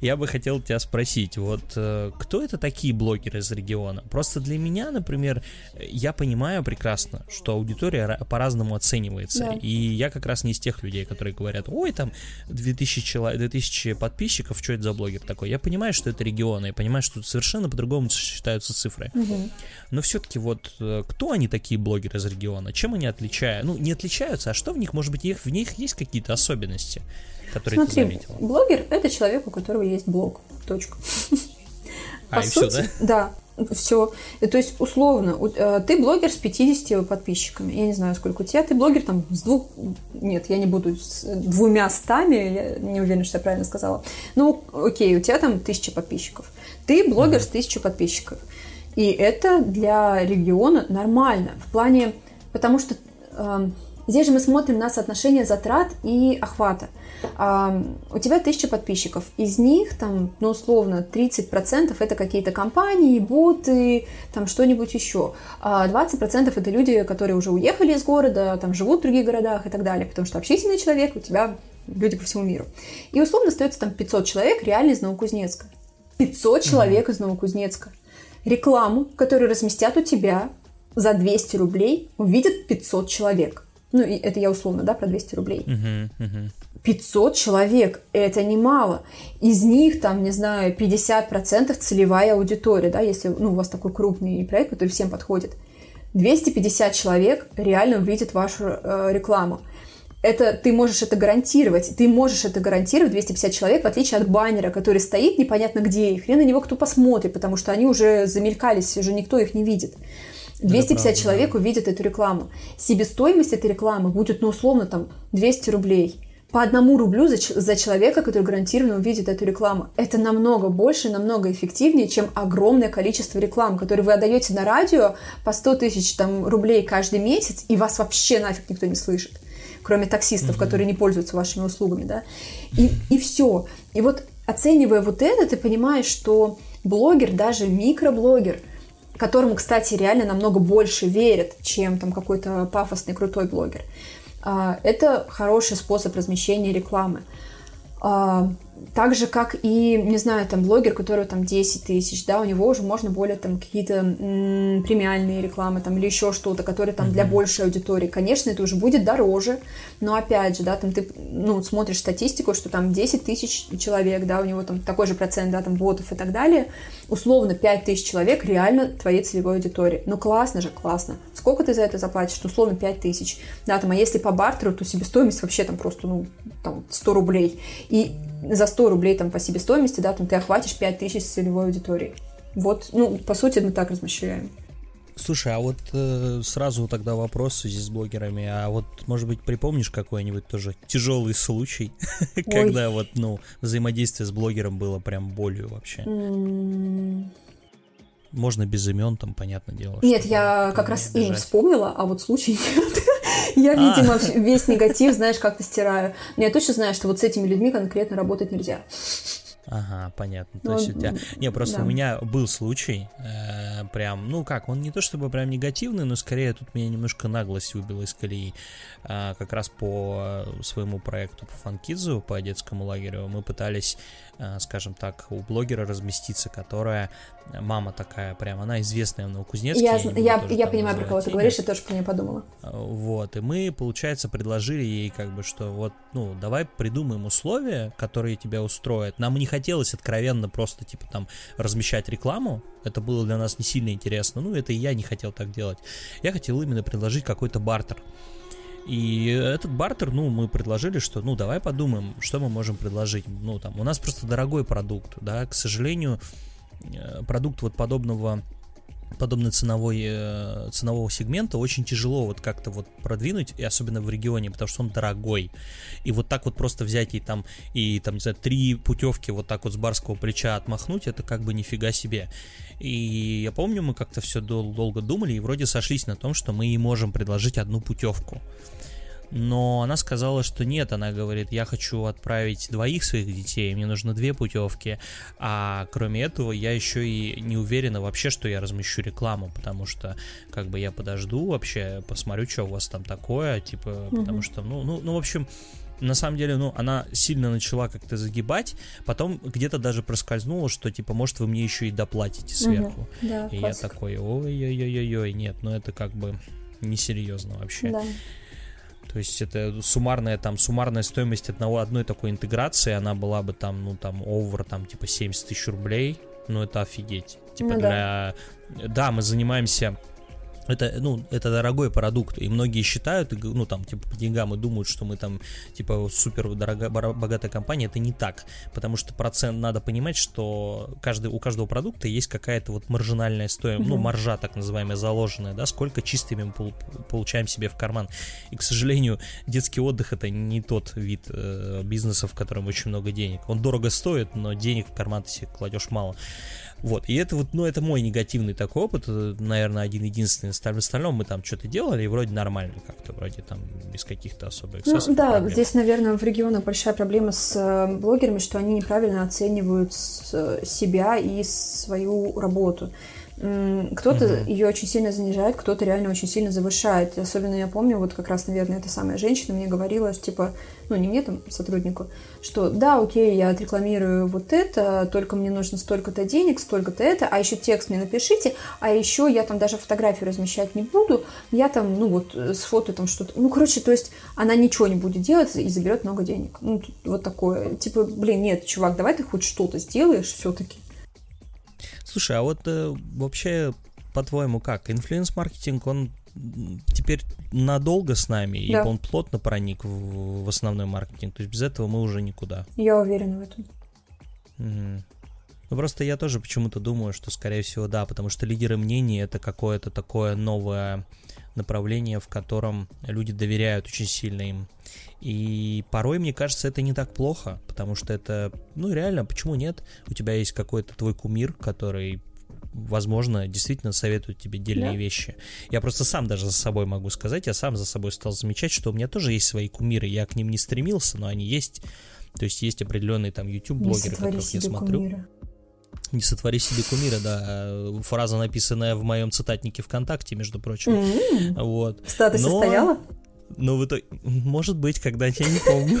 Я бы хотел тебя спросить, вот э, кто это такие блогеры из региона? Просто для меня, например, я понимаю прекрасно, что аудитория по-разному оценивается. Да. И я как раз не из тех людей, которые говорят, ой, там 2000, человек, 2000 подписчиков, что это за блогер такой? Я понимаю, что это регионы, я понимаю, что совершенно по-другому считаются цифры. Угу. Но все-таки вот э, кто они такие блогеры из региона? Чем они отличаются? Ну, не отличаются, а что в них, может быть, в них есть какие-то особенности? Который Смотри, ты заметила? блогер — это человек, у которого есть блог. Точка. А, По и сути, все, да? Да, все. То есть, условно, э, ты блогер с 50 подписчиками. Я не знаю, сколько у тебя. Ты блогер там с двух... Нет, я не буду с двумя стами. Я не уверена, что я правильно сказала. Ну, окей, у тебя там тысяча подписчиков. Ты блогер uh-huh. с тысячей подписчиков. И это для региона нормально. В плане, потому что э, здесь же мы смотрим на соотношение затрат и охвата. Э, у тебя тысяча подписчиков, из них там, ну, условно, 30% это какие-то компании, боты, там что-нибудь еще. А 20% это люди, которые уже уехали из города, там живут в других городах и так далее, потому что общительный человек у тебя люди по всему миру. И условно остается там 500 человек реально из Новокузнецка. 500 человек из Новокузнецка рекламу, которую разместят у тебя за 200 рублей, увидят 500 человек. Ну, и это я условно, да, про 200 рублей. Uh-huh, uh-huh. 500 человек, это немало. Из них, там, не знаю, 50% целевая аудитория, да, если ну, у вас такой крупный проект, который всем подходит. 250 человек реально увидят вашу э, рекламу это ты можешь это гарантировать. Ты можешь это гарантировать 250 человек, в отличие от баннера, который стоит непонятно где, и хрен на него кто посмотрит, потому что они уже замелькались, уже никто их не видит. 250 правда, человек да. увидят эту рекламу. Себестоимость этой рекламы будет, ну, условно, там, 200 рублей. По одному рублю за, за человека, который гарантированно увидит эту рекламу. Это намного больше, намного эффективнее, чем огромное количество реклам, которые вы отдаете на радио по 100 тысяч там, рублей каждый месяц, и вас вообще нафиг никто не слышит кроме таксистов, mm-hmm. которые не пользуются вашими услугами, да, и, и все. И вот оценивая вот это, ты понимаешь, что блогер, даже микроблогер, которому, кстати, реально намного больше верят, чем там какой-то пафосный крутой блогер, а, это хороший способ размещения рекламы. А, так же, как и, не знаю, там, блогер, который там 10 тысяч, да, у него уже можно более там какие-то премиальные рекламы там или еще что-то, которые там mm-hmm. для большей аудитории. Конечно, это уже будет дороже, но опять же, да, там ты, ну, смотришь статистику, что там 10 тысяч человек, да, у него там такой же процент, да, там, ботов и так далее, условно 5 тысяч человек реально твоей целевой аудитории. Ну, классно же, классно. Сколько ты за это заплатишь? Ну, условно 5 тысяч. Да, там, а если по бартеру, то себестоимость вообще там просто, ну, там, 100 рублей. И за 100 рублей там по себестоимости, да, там ты охватишь 5000 целевой аудитории. Вот, ну, по сути, мы так размещаем. Слушай, а вот э, сразу тогда вопрос в связи с блогерами. А вот, может быть, припомнишь какой-нибудь тоже тяжелый случай, когда вот, ну, взаимодействие с блогером было прям болью вообще? Можно без имен, там, понятное дело. Нет, я как раз им вспомнила, а вот случай нет. Я, а. видимо, весь негатив, знаешь, как-то стираю. Но я точно знаю, что вот с этими людьми конкретно работать нельзя. Ага, понятно. То ну, есть у тебя... Не, просто да. у меня был случай, э, прям, ну как, он не то чтобы прям негативный, но скорее тут меня немножко наглость выбила из колеи. Э, как раз по своему проекту по фанкизу, по детскому лагерю, мы пытались, скажем так, у блогера разместиться, которая мама такая прям, она известная в Новокузнецке. Я, я, я, я понимаю, про кого ты говоришь, я тоже про нее подумала. Вот, и мы, получается, предложили ей как бы, что вот, ну, давай придумаем условия, которые тебя устроят. Нам не хотелось откровенно просто, типа, там, размещать рекламу, это было для нас не сильно интересно, ну, это и я не хотел так делать. Я хотел именно предложить какой-то бартер. И этот бартер, ну, мы предложили, что, ну, давай подумаем, что мы можем предложить. Ну, там, у нас просто дорогой продукт, да, к сожалению, Э, продукт вот подобного подобной ценовой, э, ценового сегмента очень тяжело вот как-то вот продвинуть, и особенно в регионе, потому что он дорогой. И вот так вот просто взять и там, и там, не знаю, три путевки вот так вот с барского плеча отмахнуть, это как бы нифига себе. И я помню, мы как-то все дол- долго думали и вроде сошлись на том, что мы и можем предложить одну путевку но она сказала, что нет, она говорит, я хочу отправить двоих своих детей, мне нужно две путевки, а кроме этого я еще и не уверена вообще, что я размещу рекламу, потому что как бы я подожду вообще, посмотрю, что у вас там такое, типа, mm-hmm. потому что, ну, ну, ну, в общем, на самом деле, ну, она сильно начала как-то загибать, потом где-то даже проскользнуло, что, типа, может, вы мне еще и доплатите сверху. Угу, да, и классик. я такой, ой-ой-ой-ой, нет, ну это как бы несерьезно вообще. Да. То есть это суммарная там суммарная стоимость одного одной такой интеграции, она была бы там ну там over там типа 70 тысяч рублей, ну это офигеть. Типа ну, для да. да мы занимаемся это, ну, это дорогой продукт, и многие считают, ну, там, типа, по деньгам и думают, что мы там, типа, супер дорогая, богатая компания, это не так, потому что процент, надо понимать, что каждый, у каждого продукта есть какая-то вот маржинальная стоимость, mm-hmm. ну, маржа, так называемая, заложенная, да, сколько чистыми мы получаем себе в карман, и, к сожалению, детский отдых это не тот вид э, бизнеса, в котором очень много денег, он дорого стоит, но денег в карман ты себе кладешь мало, вот, и это вот, ну, это мой негативный такой опыт, наверное, один единственный. В остальном мы там что-то делали, и вроде нормально как-то, вроде там без каких-то особых Ну, да, проблем. здесь, наверное, в регионах большая проблема с э, блогерами, что они неправильно оценивают себя и свою работу. Кто-то угу. ее очень сильно занижает, кто-то реально очень сильно завышает. Особенно я помню, вот как раз, наверное, эта самая женщина мне говорила, что, типа, ну, не мне там, сотруднику, что да, окей, я отрекламирую вот это, только мне нужно столько-то денег, столько-то это, а еще текст мне напишите, а еще я там даже фотографию размещать не буду, я там, ну, вот, с фото там что-то. Ну, короче, то есть она ничего не будет делать и заберет много денег. Ну, вот такое. Типа, блин, нет, чувак, давай ты хоть что-то сделаешь все-таки. Слушай, а вот э, вообще, по-твоему, как? Инфлюенс-маркетинг, он теперь надолго с нами, да. и он плотно проник в, в основной маркетинг. То есть без этого мы уже никуда. Я уверена в этом. Угу. Ну просто я тоже почему-то думаю, что скорее всего да, потому что лидеры мнений это какое-то такое новое направление, в котором люди доверяют очень сильно им. И порой, мне кажется, это не так плохо, потому что это, ну реально, почему нет? У тебя есть какой-то твой кумир, который возможно, действительно советуют тебе дельные да. вещи. Я просто сам даже за собой могу сказать, я сам за собой стал замечать, что у меня тоже есть свои кумиры, я к ним не стремился, но они есть. То есть есть определенные там YouTube-блогеры, которых я смотрю. Кумира. Не сотвори себе кумира, да. Фраза, написанная в моем цитатнике ВКонтакте, между прочим. Mm-hmm. Вот. В статусе Но... стояла? Ну, в итоге, может быть, когда я не помню.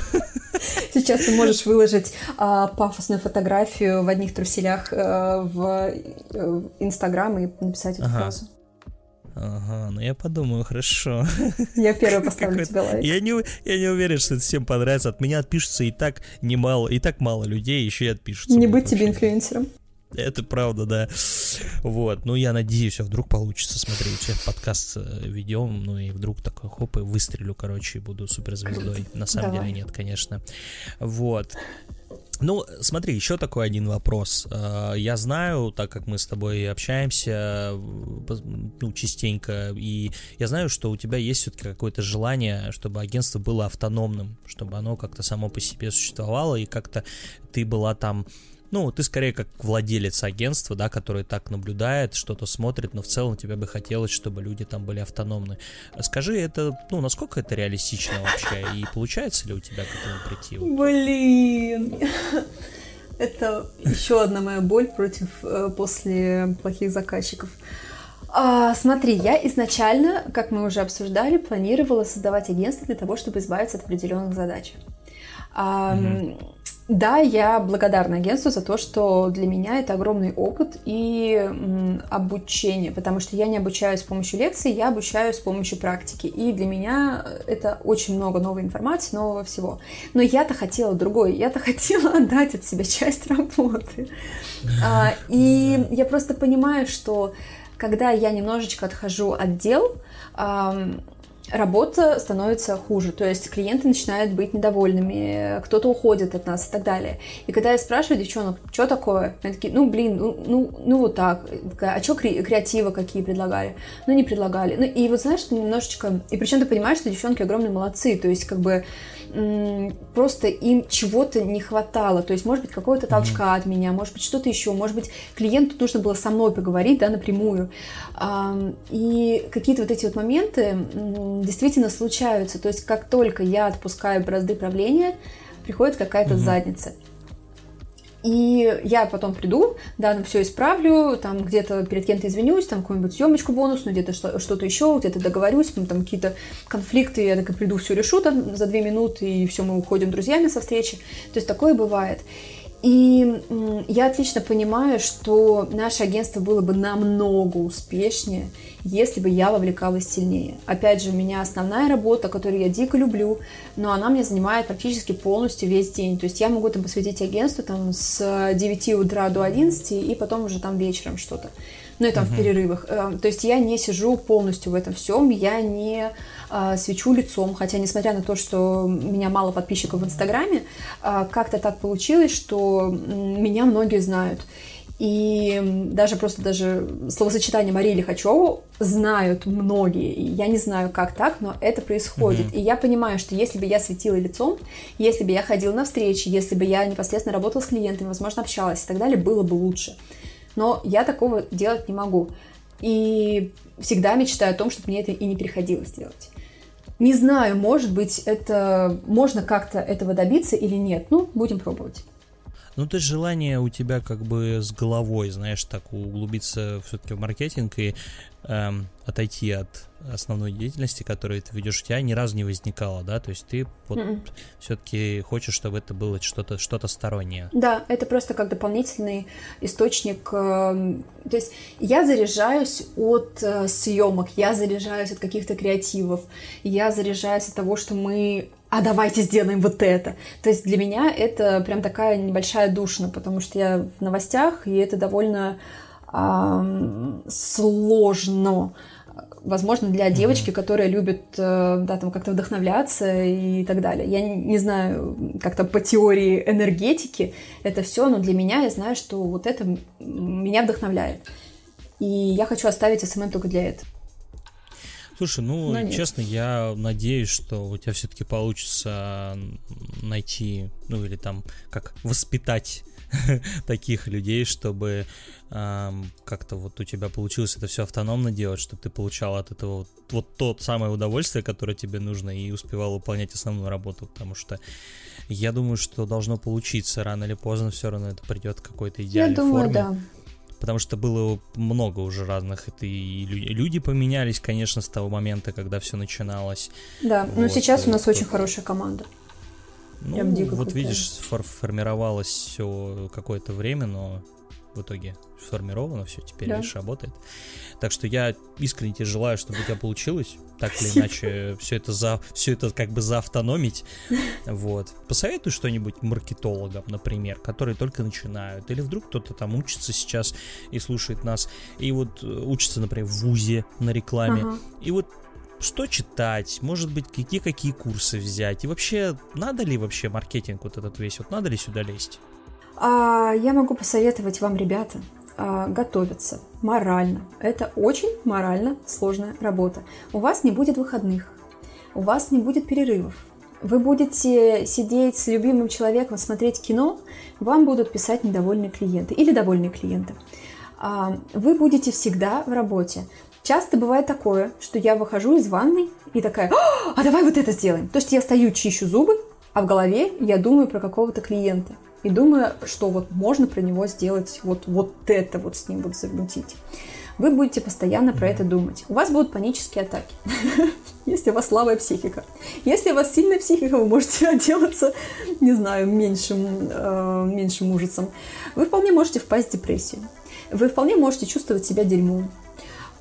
Сейчас ты можешь выложить а, пафосную фотографию в одних труселях а, в, э, Инстаграм и написать эту ага. фразу. Ага, ну я подумаю, хорошо. Я первый поставлю тебе лайк. Я не, я не уверен, что это всем понравится. От меня отпишутся и так немало, и так мало людей, еще и отпишутся. Не быть тебе инфлюенсером. Это правда, да. Вот. Ну, я надеюсь, а вдруг получится. Смотри, сейчас подкаст э, ведем, ну и вдруг такой хоп, и выстрелю, короче, и буду суперзвездой. На самом Давай. деле нет, конечно. Вот. Ну, смотри, еще такой один вопрос. Э, я знаю, так как мы с тобой общаемся ну, частенько, и я знаю, что у тебя есть все-таки какое-то желание, чтобы агентство было автономным, чтобы оно как-то само по себе существовало, и как-то ты была там ну, ты скорее как владелец агентства, да, который так наблюдает, что-то смотрит, но в целом тебе бы хотелось, чтобы люди там были автономны. Скажи, это, ну, насколько это реалистично вообще, и получается ли у тебя к этому прийти? Блин, это еще одна моя боль против э, после плохих заказчиков. А, смотри, я изначально, как мы уже обсуждали, планировала создавать агентство для того, чтобы избавиться от определенных задач. Mm-hmm. Да, я благодарна агентству за то, что для меня это огромный опыт и обучение, потому что я не обучаюсь с помощью лекций, я обучаюсь с помощью практики. И для меня это очень много новой информации, нового всего. Но я-то хотела другой, я-то хотела отдать от себя часть работы. А, и я просто понимаю, что когда я немножечко отхожу от дел, работа становится хуже, то есть клиенты начинают быть недовольными, кто-то уходит от нас и так далее. И когда я спрашиваю девчонок, что такое, они такие, ну, блин, ну, ну, ну вот так, а что кре- креативы какие предлагали? Ну, не предлагали. Ну, и вот знаешь, немножечко, и причем ты понимаешь, что девчонки огромные молодцы, то есть как бы просто им чего-то не хватало, то есть, может быть, какого-то толчка mm-hmm. от меня, может быть, что-то еще, может быть, клиенту нужно было со мной поговорить, да, напрямую. И какие-то вот эти вот моменты действительно случаются, то есть, как только я отпускаю бразды правления, приходит какая-то mm-hmm. задница. И я потом приду, да, там все исправлю, там где-то перед кем-то извинюсь, там какую-нибудь съемочку бонусную, где-то что-то еще, где-то договорюсь, там, там какие-то конфликты, я так приду, все решу там за две минуты, и все, мы уходим друзьями со встречи. То есть такое бывает. И я отлично понимаю, что наше агентство было бы намного успешнее, если бы я вовлекалась сильнее. Опять же, у меня основная работа, которую я дико люблю, но она мне занимает практически полностью весь день. То есть я могу там посвятить агентству там, с 9 утра до 11 и потом уже там вечером что-то. ну и там угу. в перерывах. Э, то есть я не сижу полностью в этом всем, я не свечу лицом, хотя несмотря на то, что у меня мало подписчиков в Инстаграме, э, как-то так получилось, что меня многие знают. И даже просто даже словосочетание Марии Лихачева знают многие. Я не знаю, как так, но это происходит. Mm-hmm. И я понимаю, что если бы я светила лицом, если бы я ходила на встречи, если бы я непосредственно работала с клиентами, возможно, общалась и так далее, было бы лучше. Но я такого делать не могу. И всегда мечтаю о том, чтобы мне это и не приходилось делать. Не знаю, может быть, это можно как-то этого добиться или нет. Ну, будем пробовать. Ну, то есть желание у тебя как бы с головой, знаешь, так углубиться все-таки в маркетинг и эм, отойти от основной деятельности, которую ты ведешь, у тебя ни разу не возникало, да? То есть ты вот -mm. все-таки хочешь, чтобы это было что-то что стороннее. Да, это просто как дополнительный источник. Э, то есть я заряжаюсь от э, съемок, я заряжаюсь от каких-то креативов, я заряжаюсь от того, что мы а давайте сделаем вот это. То есть для меня это прям такая небольшая душина, потому что я в новостях, и это довольно сложно. Возможно, для девочки, которая любит э, да, там как-то вдохновляться и так далее. Я не, знаю, как-то по теории энергетики это все, но для меня я знаю, что вот это меня вдохновляет. И я хочу оставить СММ только для этого. Слушай, ну, Но честно, я надеюсь, что у тебя все-таки получится найти, ну, или там, как воспитать таких людей, чтобы эм, как-то вот у тебя получилось это все автономно делать, чтобы ты получал от этого вот, вот то самое удовольствие, которое тебе нужно, и успевал выполнять основную работу, потому что я думаю, что должно получиться рано или поздно, все равно это придет к какой-то идеальной я думаю, форме. Да потому что было много уже разных, это и люди поменялись, конечно, с того момента, когда все начиналось. Да, вот. но сейчас у нас очень хорошая команда. Ну, Прям дико вот крутая. видишь, фор формировалось все какое-то время, но в итоге сформировано все, теперь да. лишь работает. Так что я искренне тебе желаю, чтобы у тебя получилось, так или иначе, все это за все это как бы заавтономить. Вот. Посоветуй что-нибудь маркетологам, например, которые только начинают. Или вдруг кто-то там учится сейчас и слушает нас, и вот э, учится, например, в ВУЗе на рекламе. Ага. И вот что читать, может быть, какие какие курсы взять, и вообще надо ли вообще маркетинг вот этот весь, вот надо ли сюда лезть? А, я могу посоветовать вам, ребята, а, готовиться морально. Это очень морально сложная работа. У вас не будет выходных, у вас не будет перерывов. Вы будете сидеть с любимым человеком, смотреть кино, вам будут писать недовольные клиенты или довольные клиенты. А, вы будете всегда в работе. Часто бывает такое, что я выхожу из ванной и такая, а давай вот это сделаем. То есть я стою, чищу зубы, а в голове я думаю про какого-то клиента и думаю, что вот можно про него сделать вот, вот это вот с ним вот замутить. Вы будете постоянно про это думать. У вас будут панические атаки, если у вас слабая психика. Если у вас сильная психика, вы можете отделаться, не знаю, меньшим, э, меньшим ужасом. Вы вполне можете впасть в депрессию. Вы вполне можете чувствовать себя дерьмом.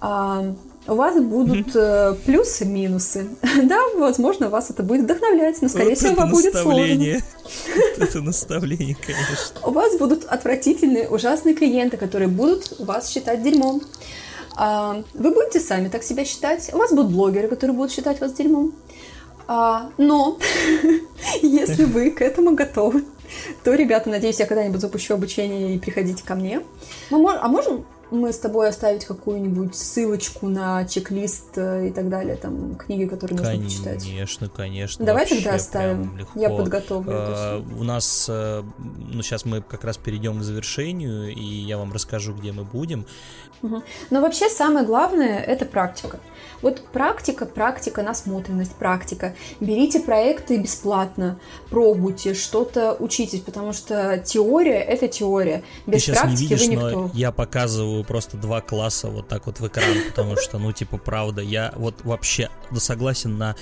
А, у вас будут э, плюсы, минусы. да, возможно, вас это будет вдохновлять, но, скорее вот всего, вам будет сложно. это наставление, конечно. У вас будут отвратительные, ужасные клиенты, которые будут вас считать дерьмом. А, вы будете сами так себя считать. У вас будут блогеры, которые будут считать вас дерьмом. А, но если вы к этому готовы, то, ребята, надеюсь, я когда-нибудь запущу обучение и приходите ко мне. Мы, а можем мы с тобой оставить какую-нибудь ссылочку на чек-лист э, и так далее, там, книги, которые нужно конечно, почитать? Конечно, конечно. Давай тогда оставим. Я подготовлю. А, у нас, э, ну, сейчас мы как раз перейдем к завершению, и я вам расскажу, где мы будем. Но вообще самое главное – это практика. Вот практика, практика, насмотренность, практика. Берите проекты бесплатно, пробуйте, что-то учитесь, потому что теория – это теория. Без Ты практики не видишь, вы никто. Но я показываю просто два класса вот так вот в экран, потому что, ну, типа, правда, я вот вообще согласен на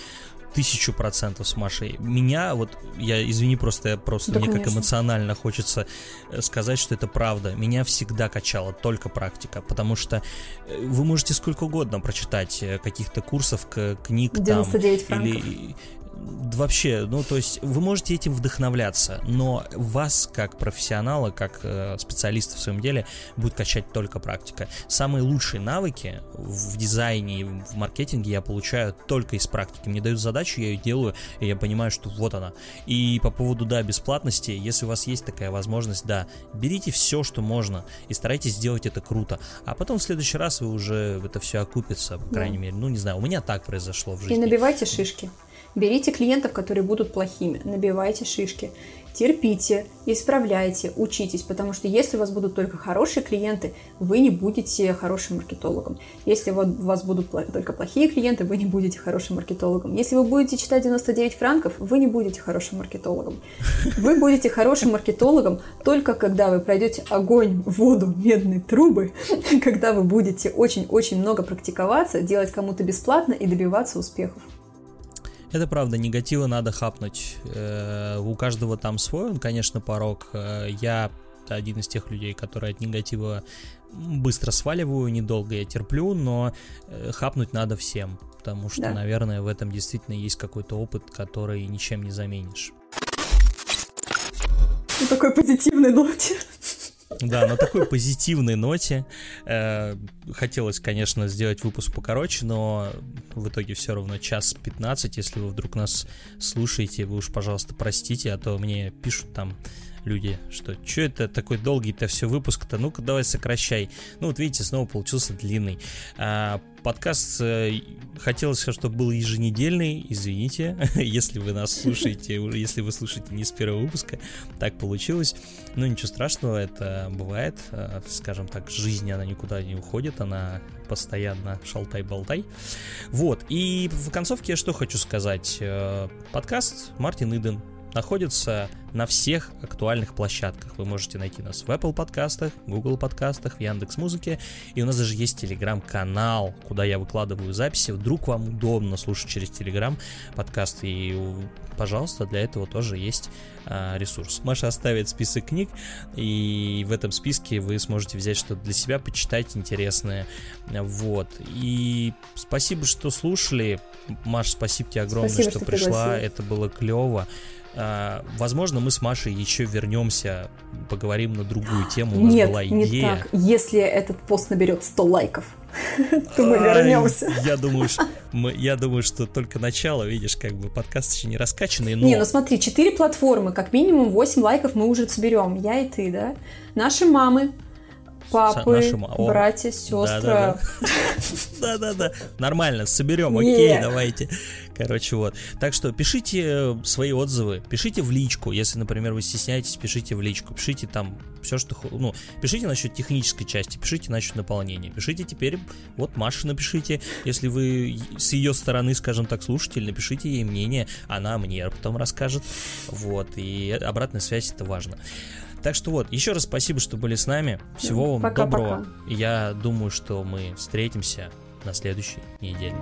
тысячу процентов с Машей. Меня, вот, я, извини, просто, я просто, да, мне конечно. как эмоционально хочется э, сказать, что это правда. Меня всегда качала только практика, потому что э, вы можете сколько угодно прочитать э, каких-то курсов, книг 99 там, франков. или вообще, ну, то есть вы можете этим вдохновляться, но вас, как профессионала, как э, специалиста в своем деле, будет качать только практика. Самые лучшие навыки в дизайне и в маркетинге я получаю только из практики. Мне дают задачу, я ее делаю, и я понимаю, что вот она. И по поводу, да, бесплатности, если у вас есть такая возможность, да, берите все, что можно, и старайтесь сделать это круто. А потом в следующий раз вы уже это все окупится, по крайней да. мере. Ну, не знаю, у меня так произошло в жизни. И набивайте шишки. Берите клиентов, которые будут плохими, набивайте шишки, терпите, исправляйте, учитесь, потому что если у вас будут только хорошие клиенты, вы не будете хорошим маркетологом. Если у вас будут только плохие клиенты, вы не будете хорошим маркетологом. Если вы будете читать 99 франков, вы не будете хорошим маркетологом. Вы будете хорошим маркетологом только когда вы пройдете огонь, воду, медные трубы, когда вы будете очень-очень много практиковаться, делать кому-то бесплатно и добиваться успехов. Это правда, негатива надо хапнуть. Э, у каждого там свой, он, конечно, порог. Э, я один из тех людей, которые от негатива быстро сваливаю, недолго я терплю, но э, хапнуть надо всем, потому что, да. наверное, в этом действительно есть какой-то опыт, который ничем не заменишь. На такой позитивной ноте. Да, на такой позитивной ноте. Э, хотелось, конечно, сделать выпуск покороче, но в итоге все равно час 15. Если вы вдруг нас слушаете, вы уж, пожалуйста, простите, а то мне пишут там люди, что что это такой долгий-то все выпуск-то, ну-ка давай сокращай. Ну вот видите, снова получился длинный. А, подкаст э, хотелось, чтобы был еженедельный, извините, если вы нас слушаете, если вы слушаете не с первого выпуска, так получилось. Но ничего страшного, это бывает, э, скажем так, жизнь, она никуда не уходит, она постоянно шалтай-болтай. Вот, и в концовке я что хочу сказать. Э, подкаст Мартин Иден находится на всех актуальных площадках. Вы можете найти нас в Apple подкастах, Google подкастах, в Яндекс Музыке. И у нас даже есть телеграм-канал, куда я выкладываю записи. Вдруг вам удобно слушать через телеграм подкаст. И, пожалуйста, для этого тоже есть а, ресурс. Маша оставит список книг, и в этом списке вы сможете взять что-то для себя, почитать интересное. Вот. И спасибо, что слушали. Маш, спасибо тебе огромное, спасибо, что, что пришла. Это было клево. А, возможно, мы с Машей еще вернемся, поговорим на другую тему. У нас Нет, была идея. не так. Если этот пост наберет 100 лайков, то мы вернемся. Я думаю, мы, я думаю, что только начало, видишь, как бы подкаст еще не раскачанный, но... Не, ну смотри, 4 платформы, как минимум 8 лайков мы уже соберем, я и ты, да? Наши мамы, папы, наши... братья, сестры. Да-да-да, нормально, соберем, окей, давайте. Короче, вот. Так что пишите э, свои отзывы, пишите в личку, если, например, вы стесняетесь, пишите в личку, пишите там все, что... Ну, пишите насчет технической части, пишите насчет наполнения, пишите теперь, вот Маше напишите, если вы с ее стороны, скажем так, слушатель, напишите ей мнение, она мне потом расскажет, вот, и обратная связь это важно. Так что вот, еще раз спасибо, что были с нами. Всего вам пока, доброго. Пока. Я думаю, что мы встретимся на следующей неделе.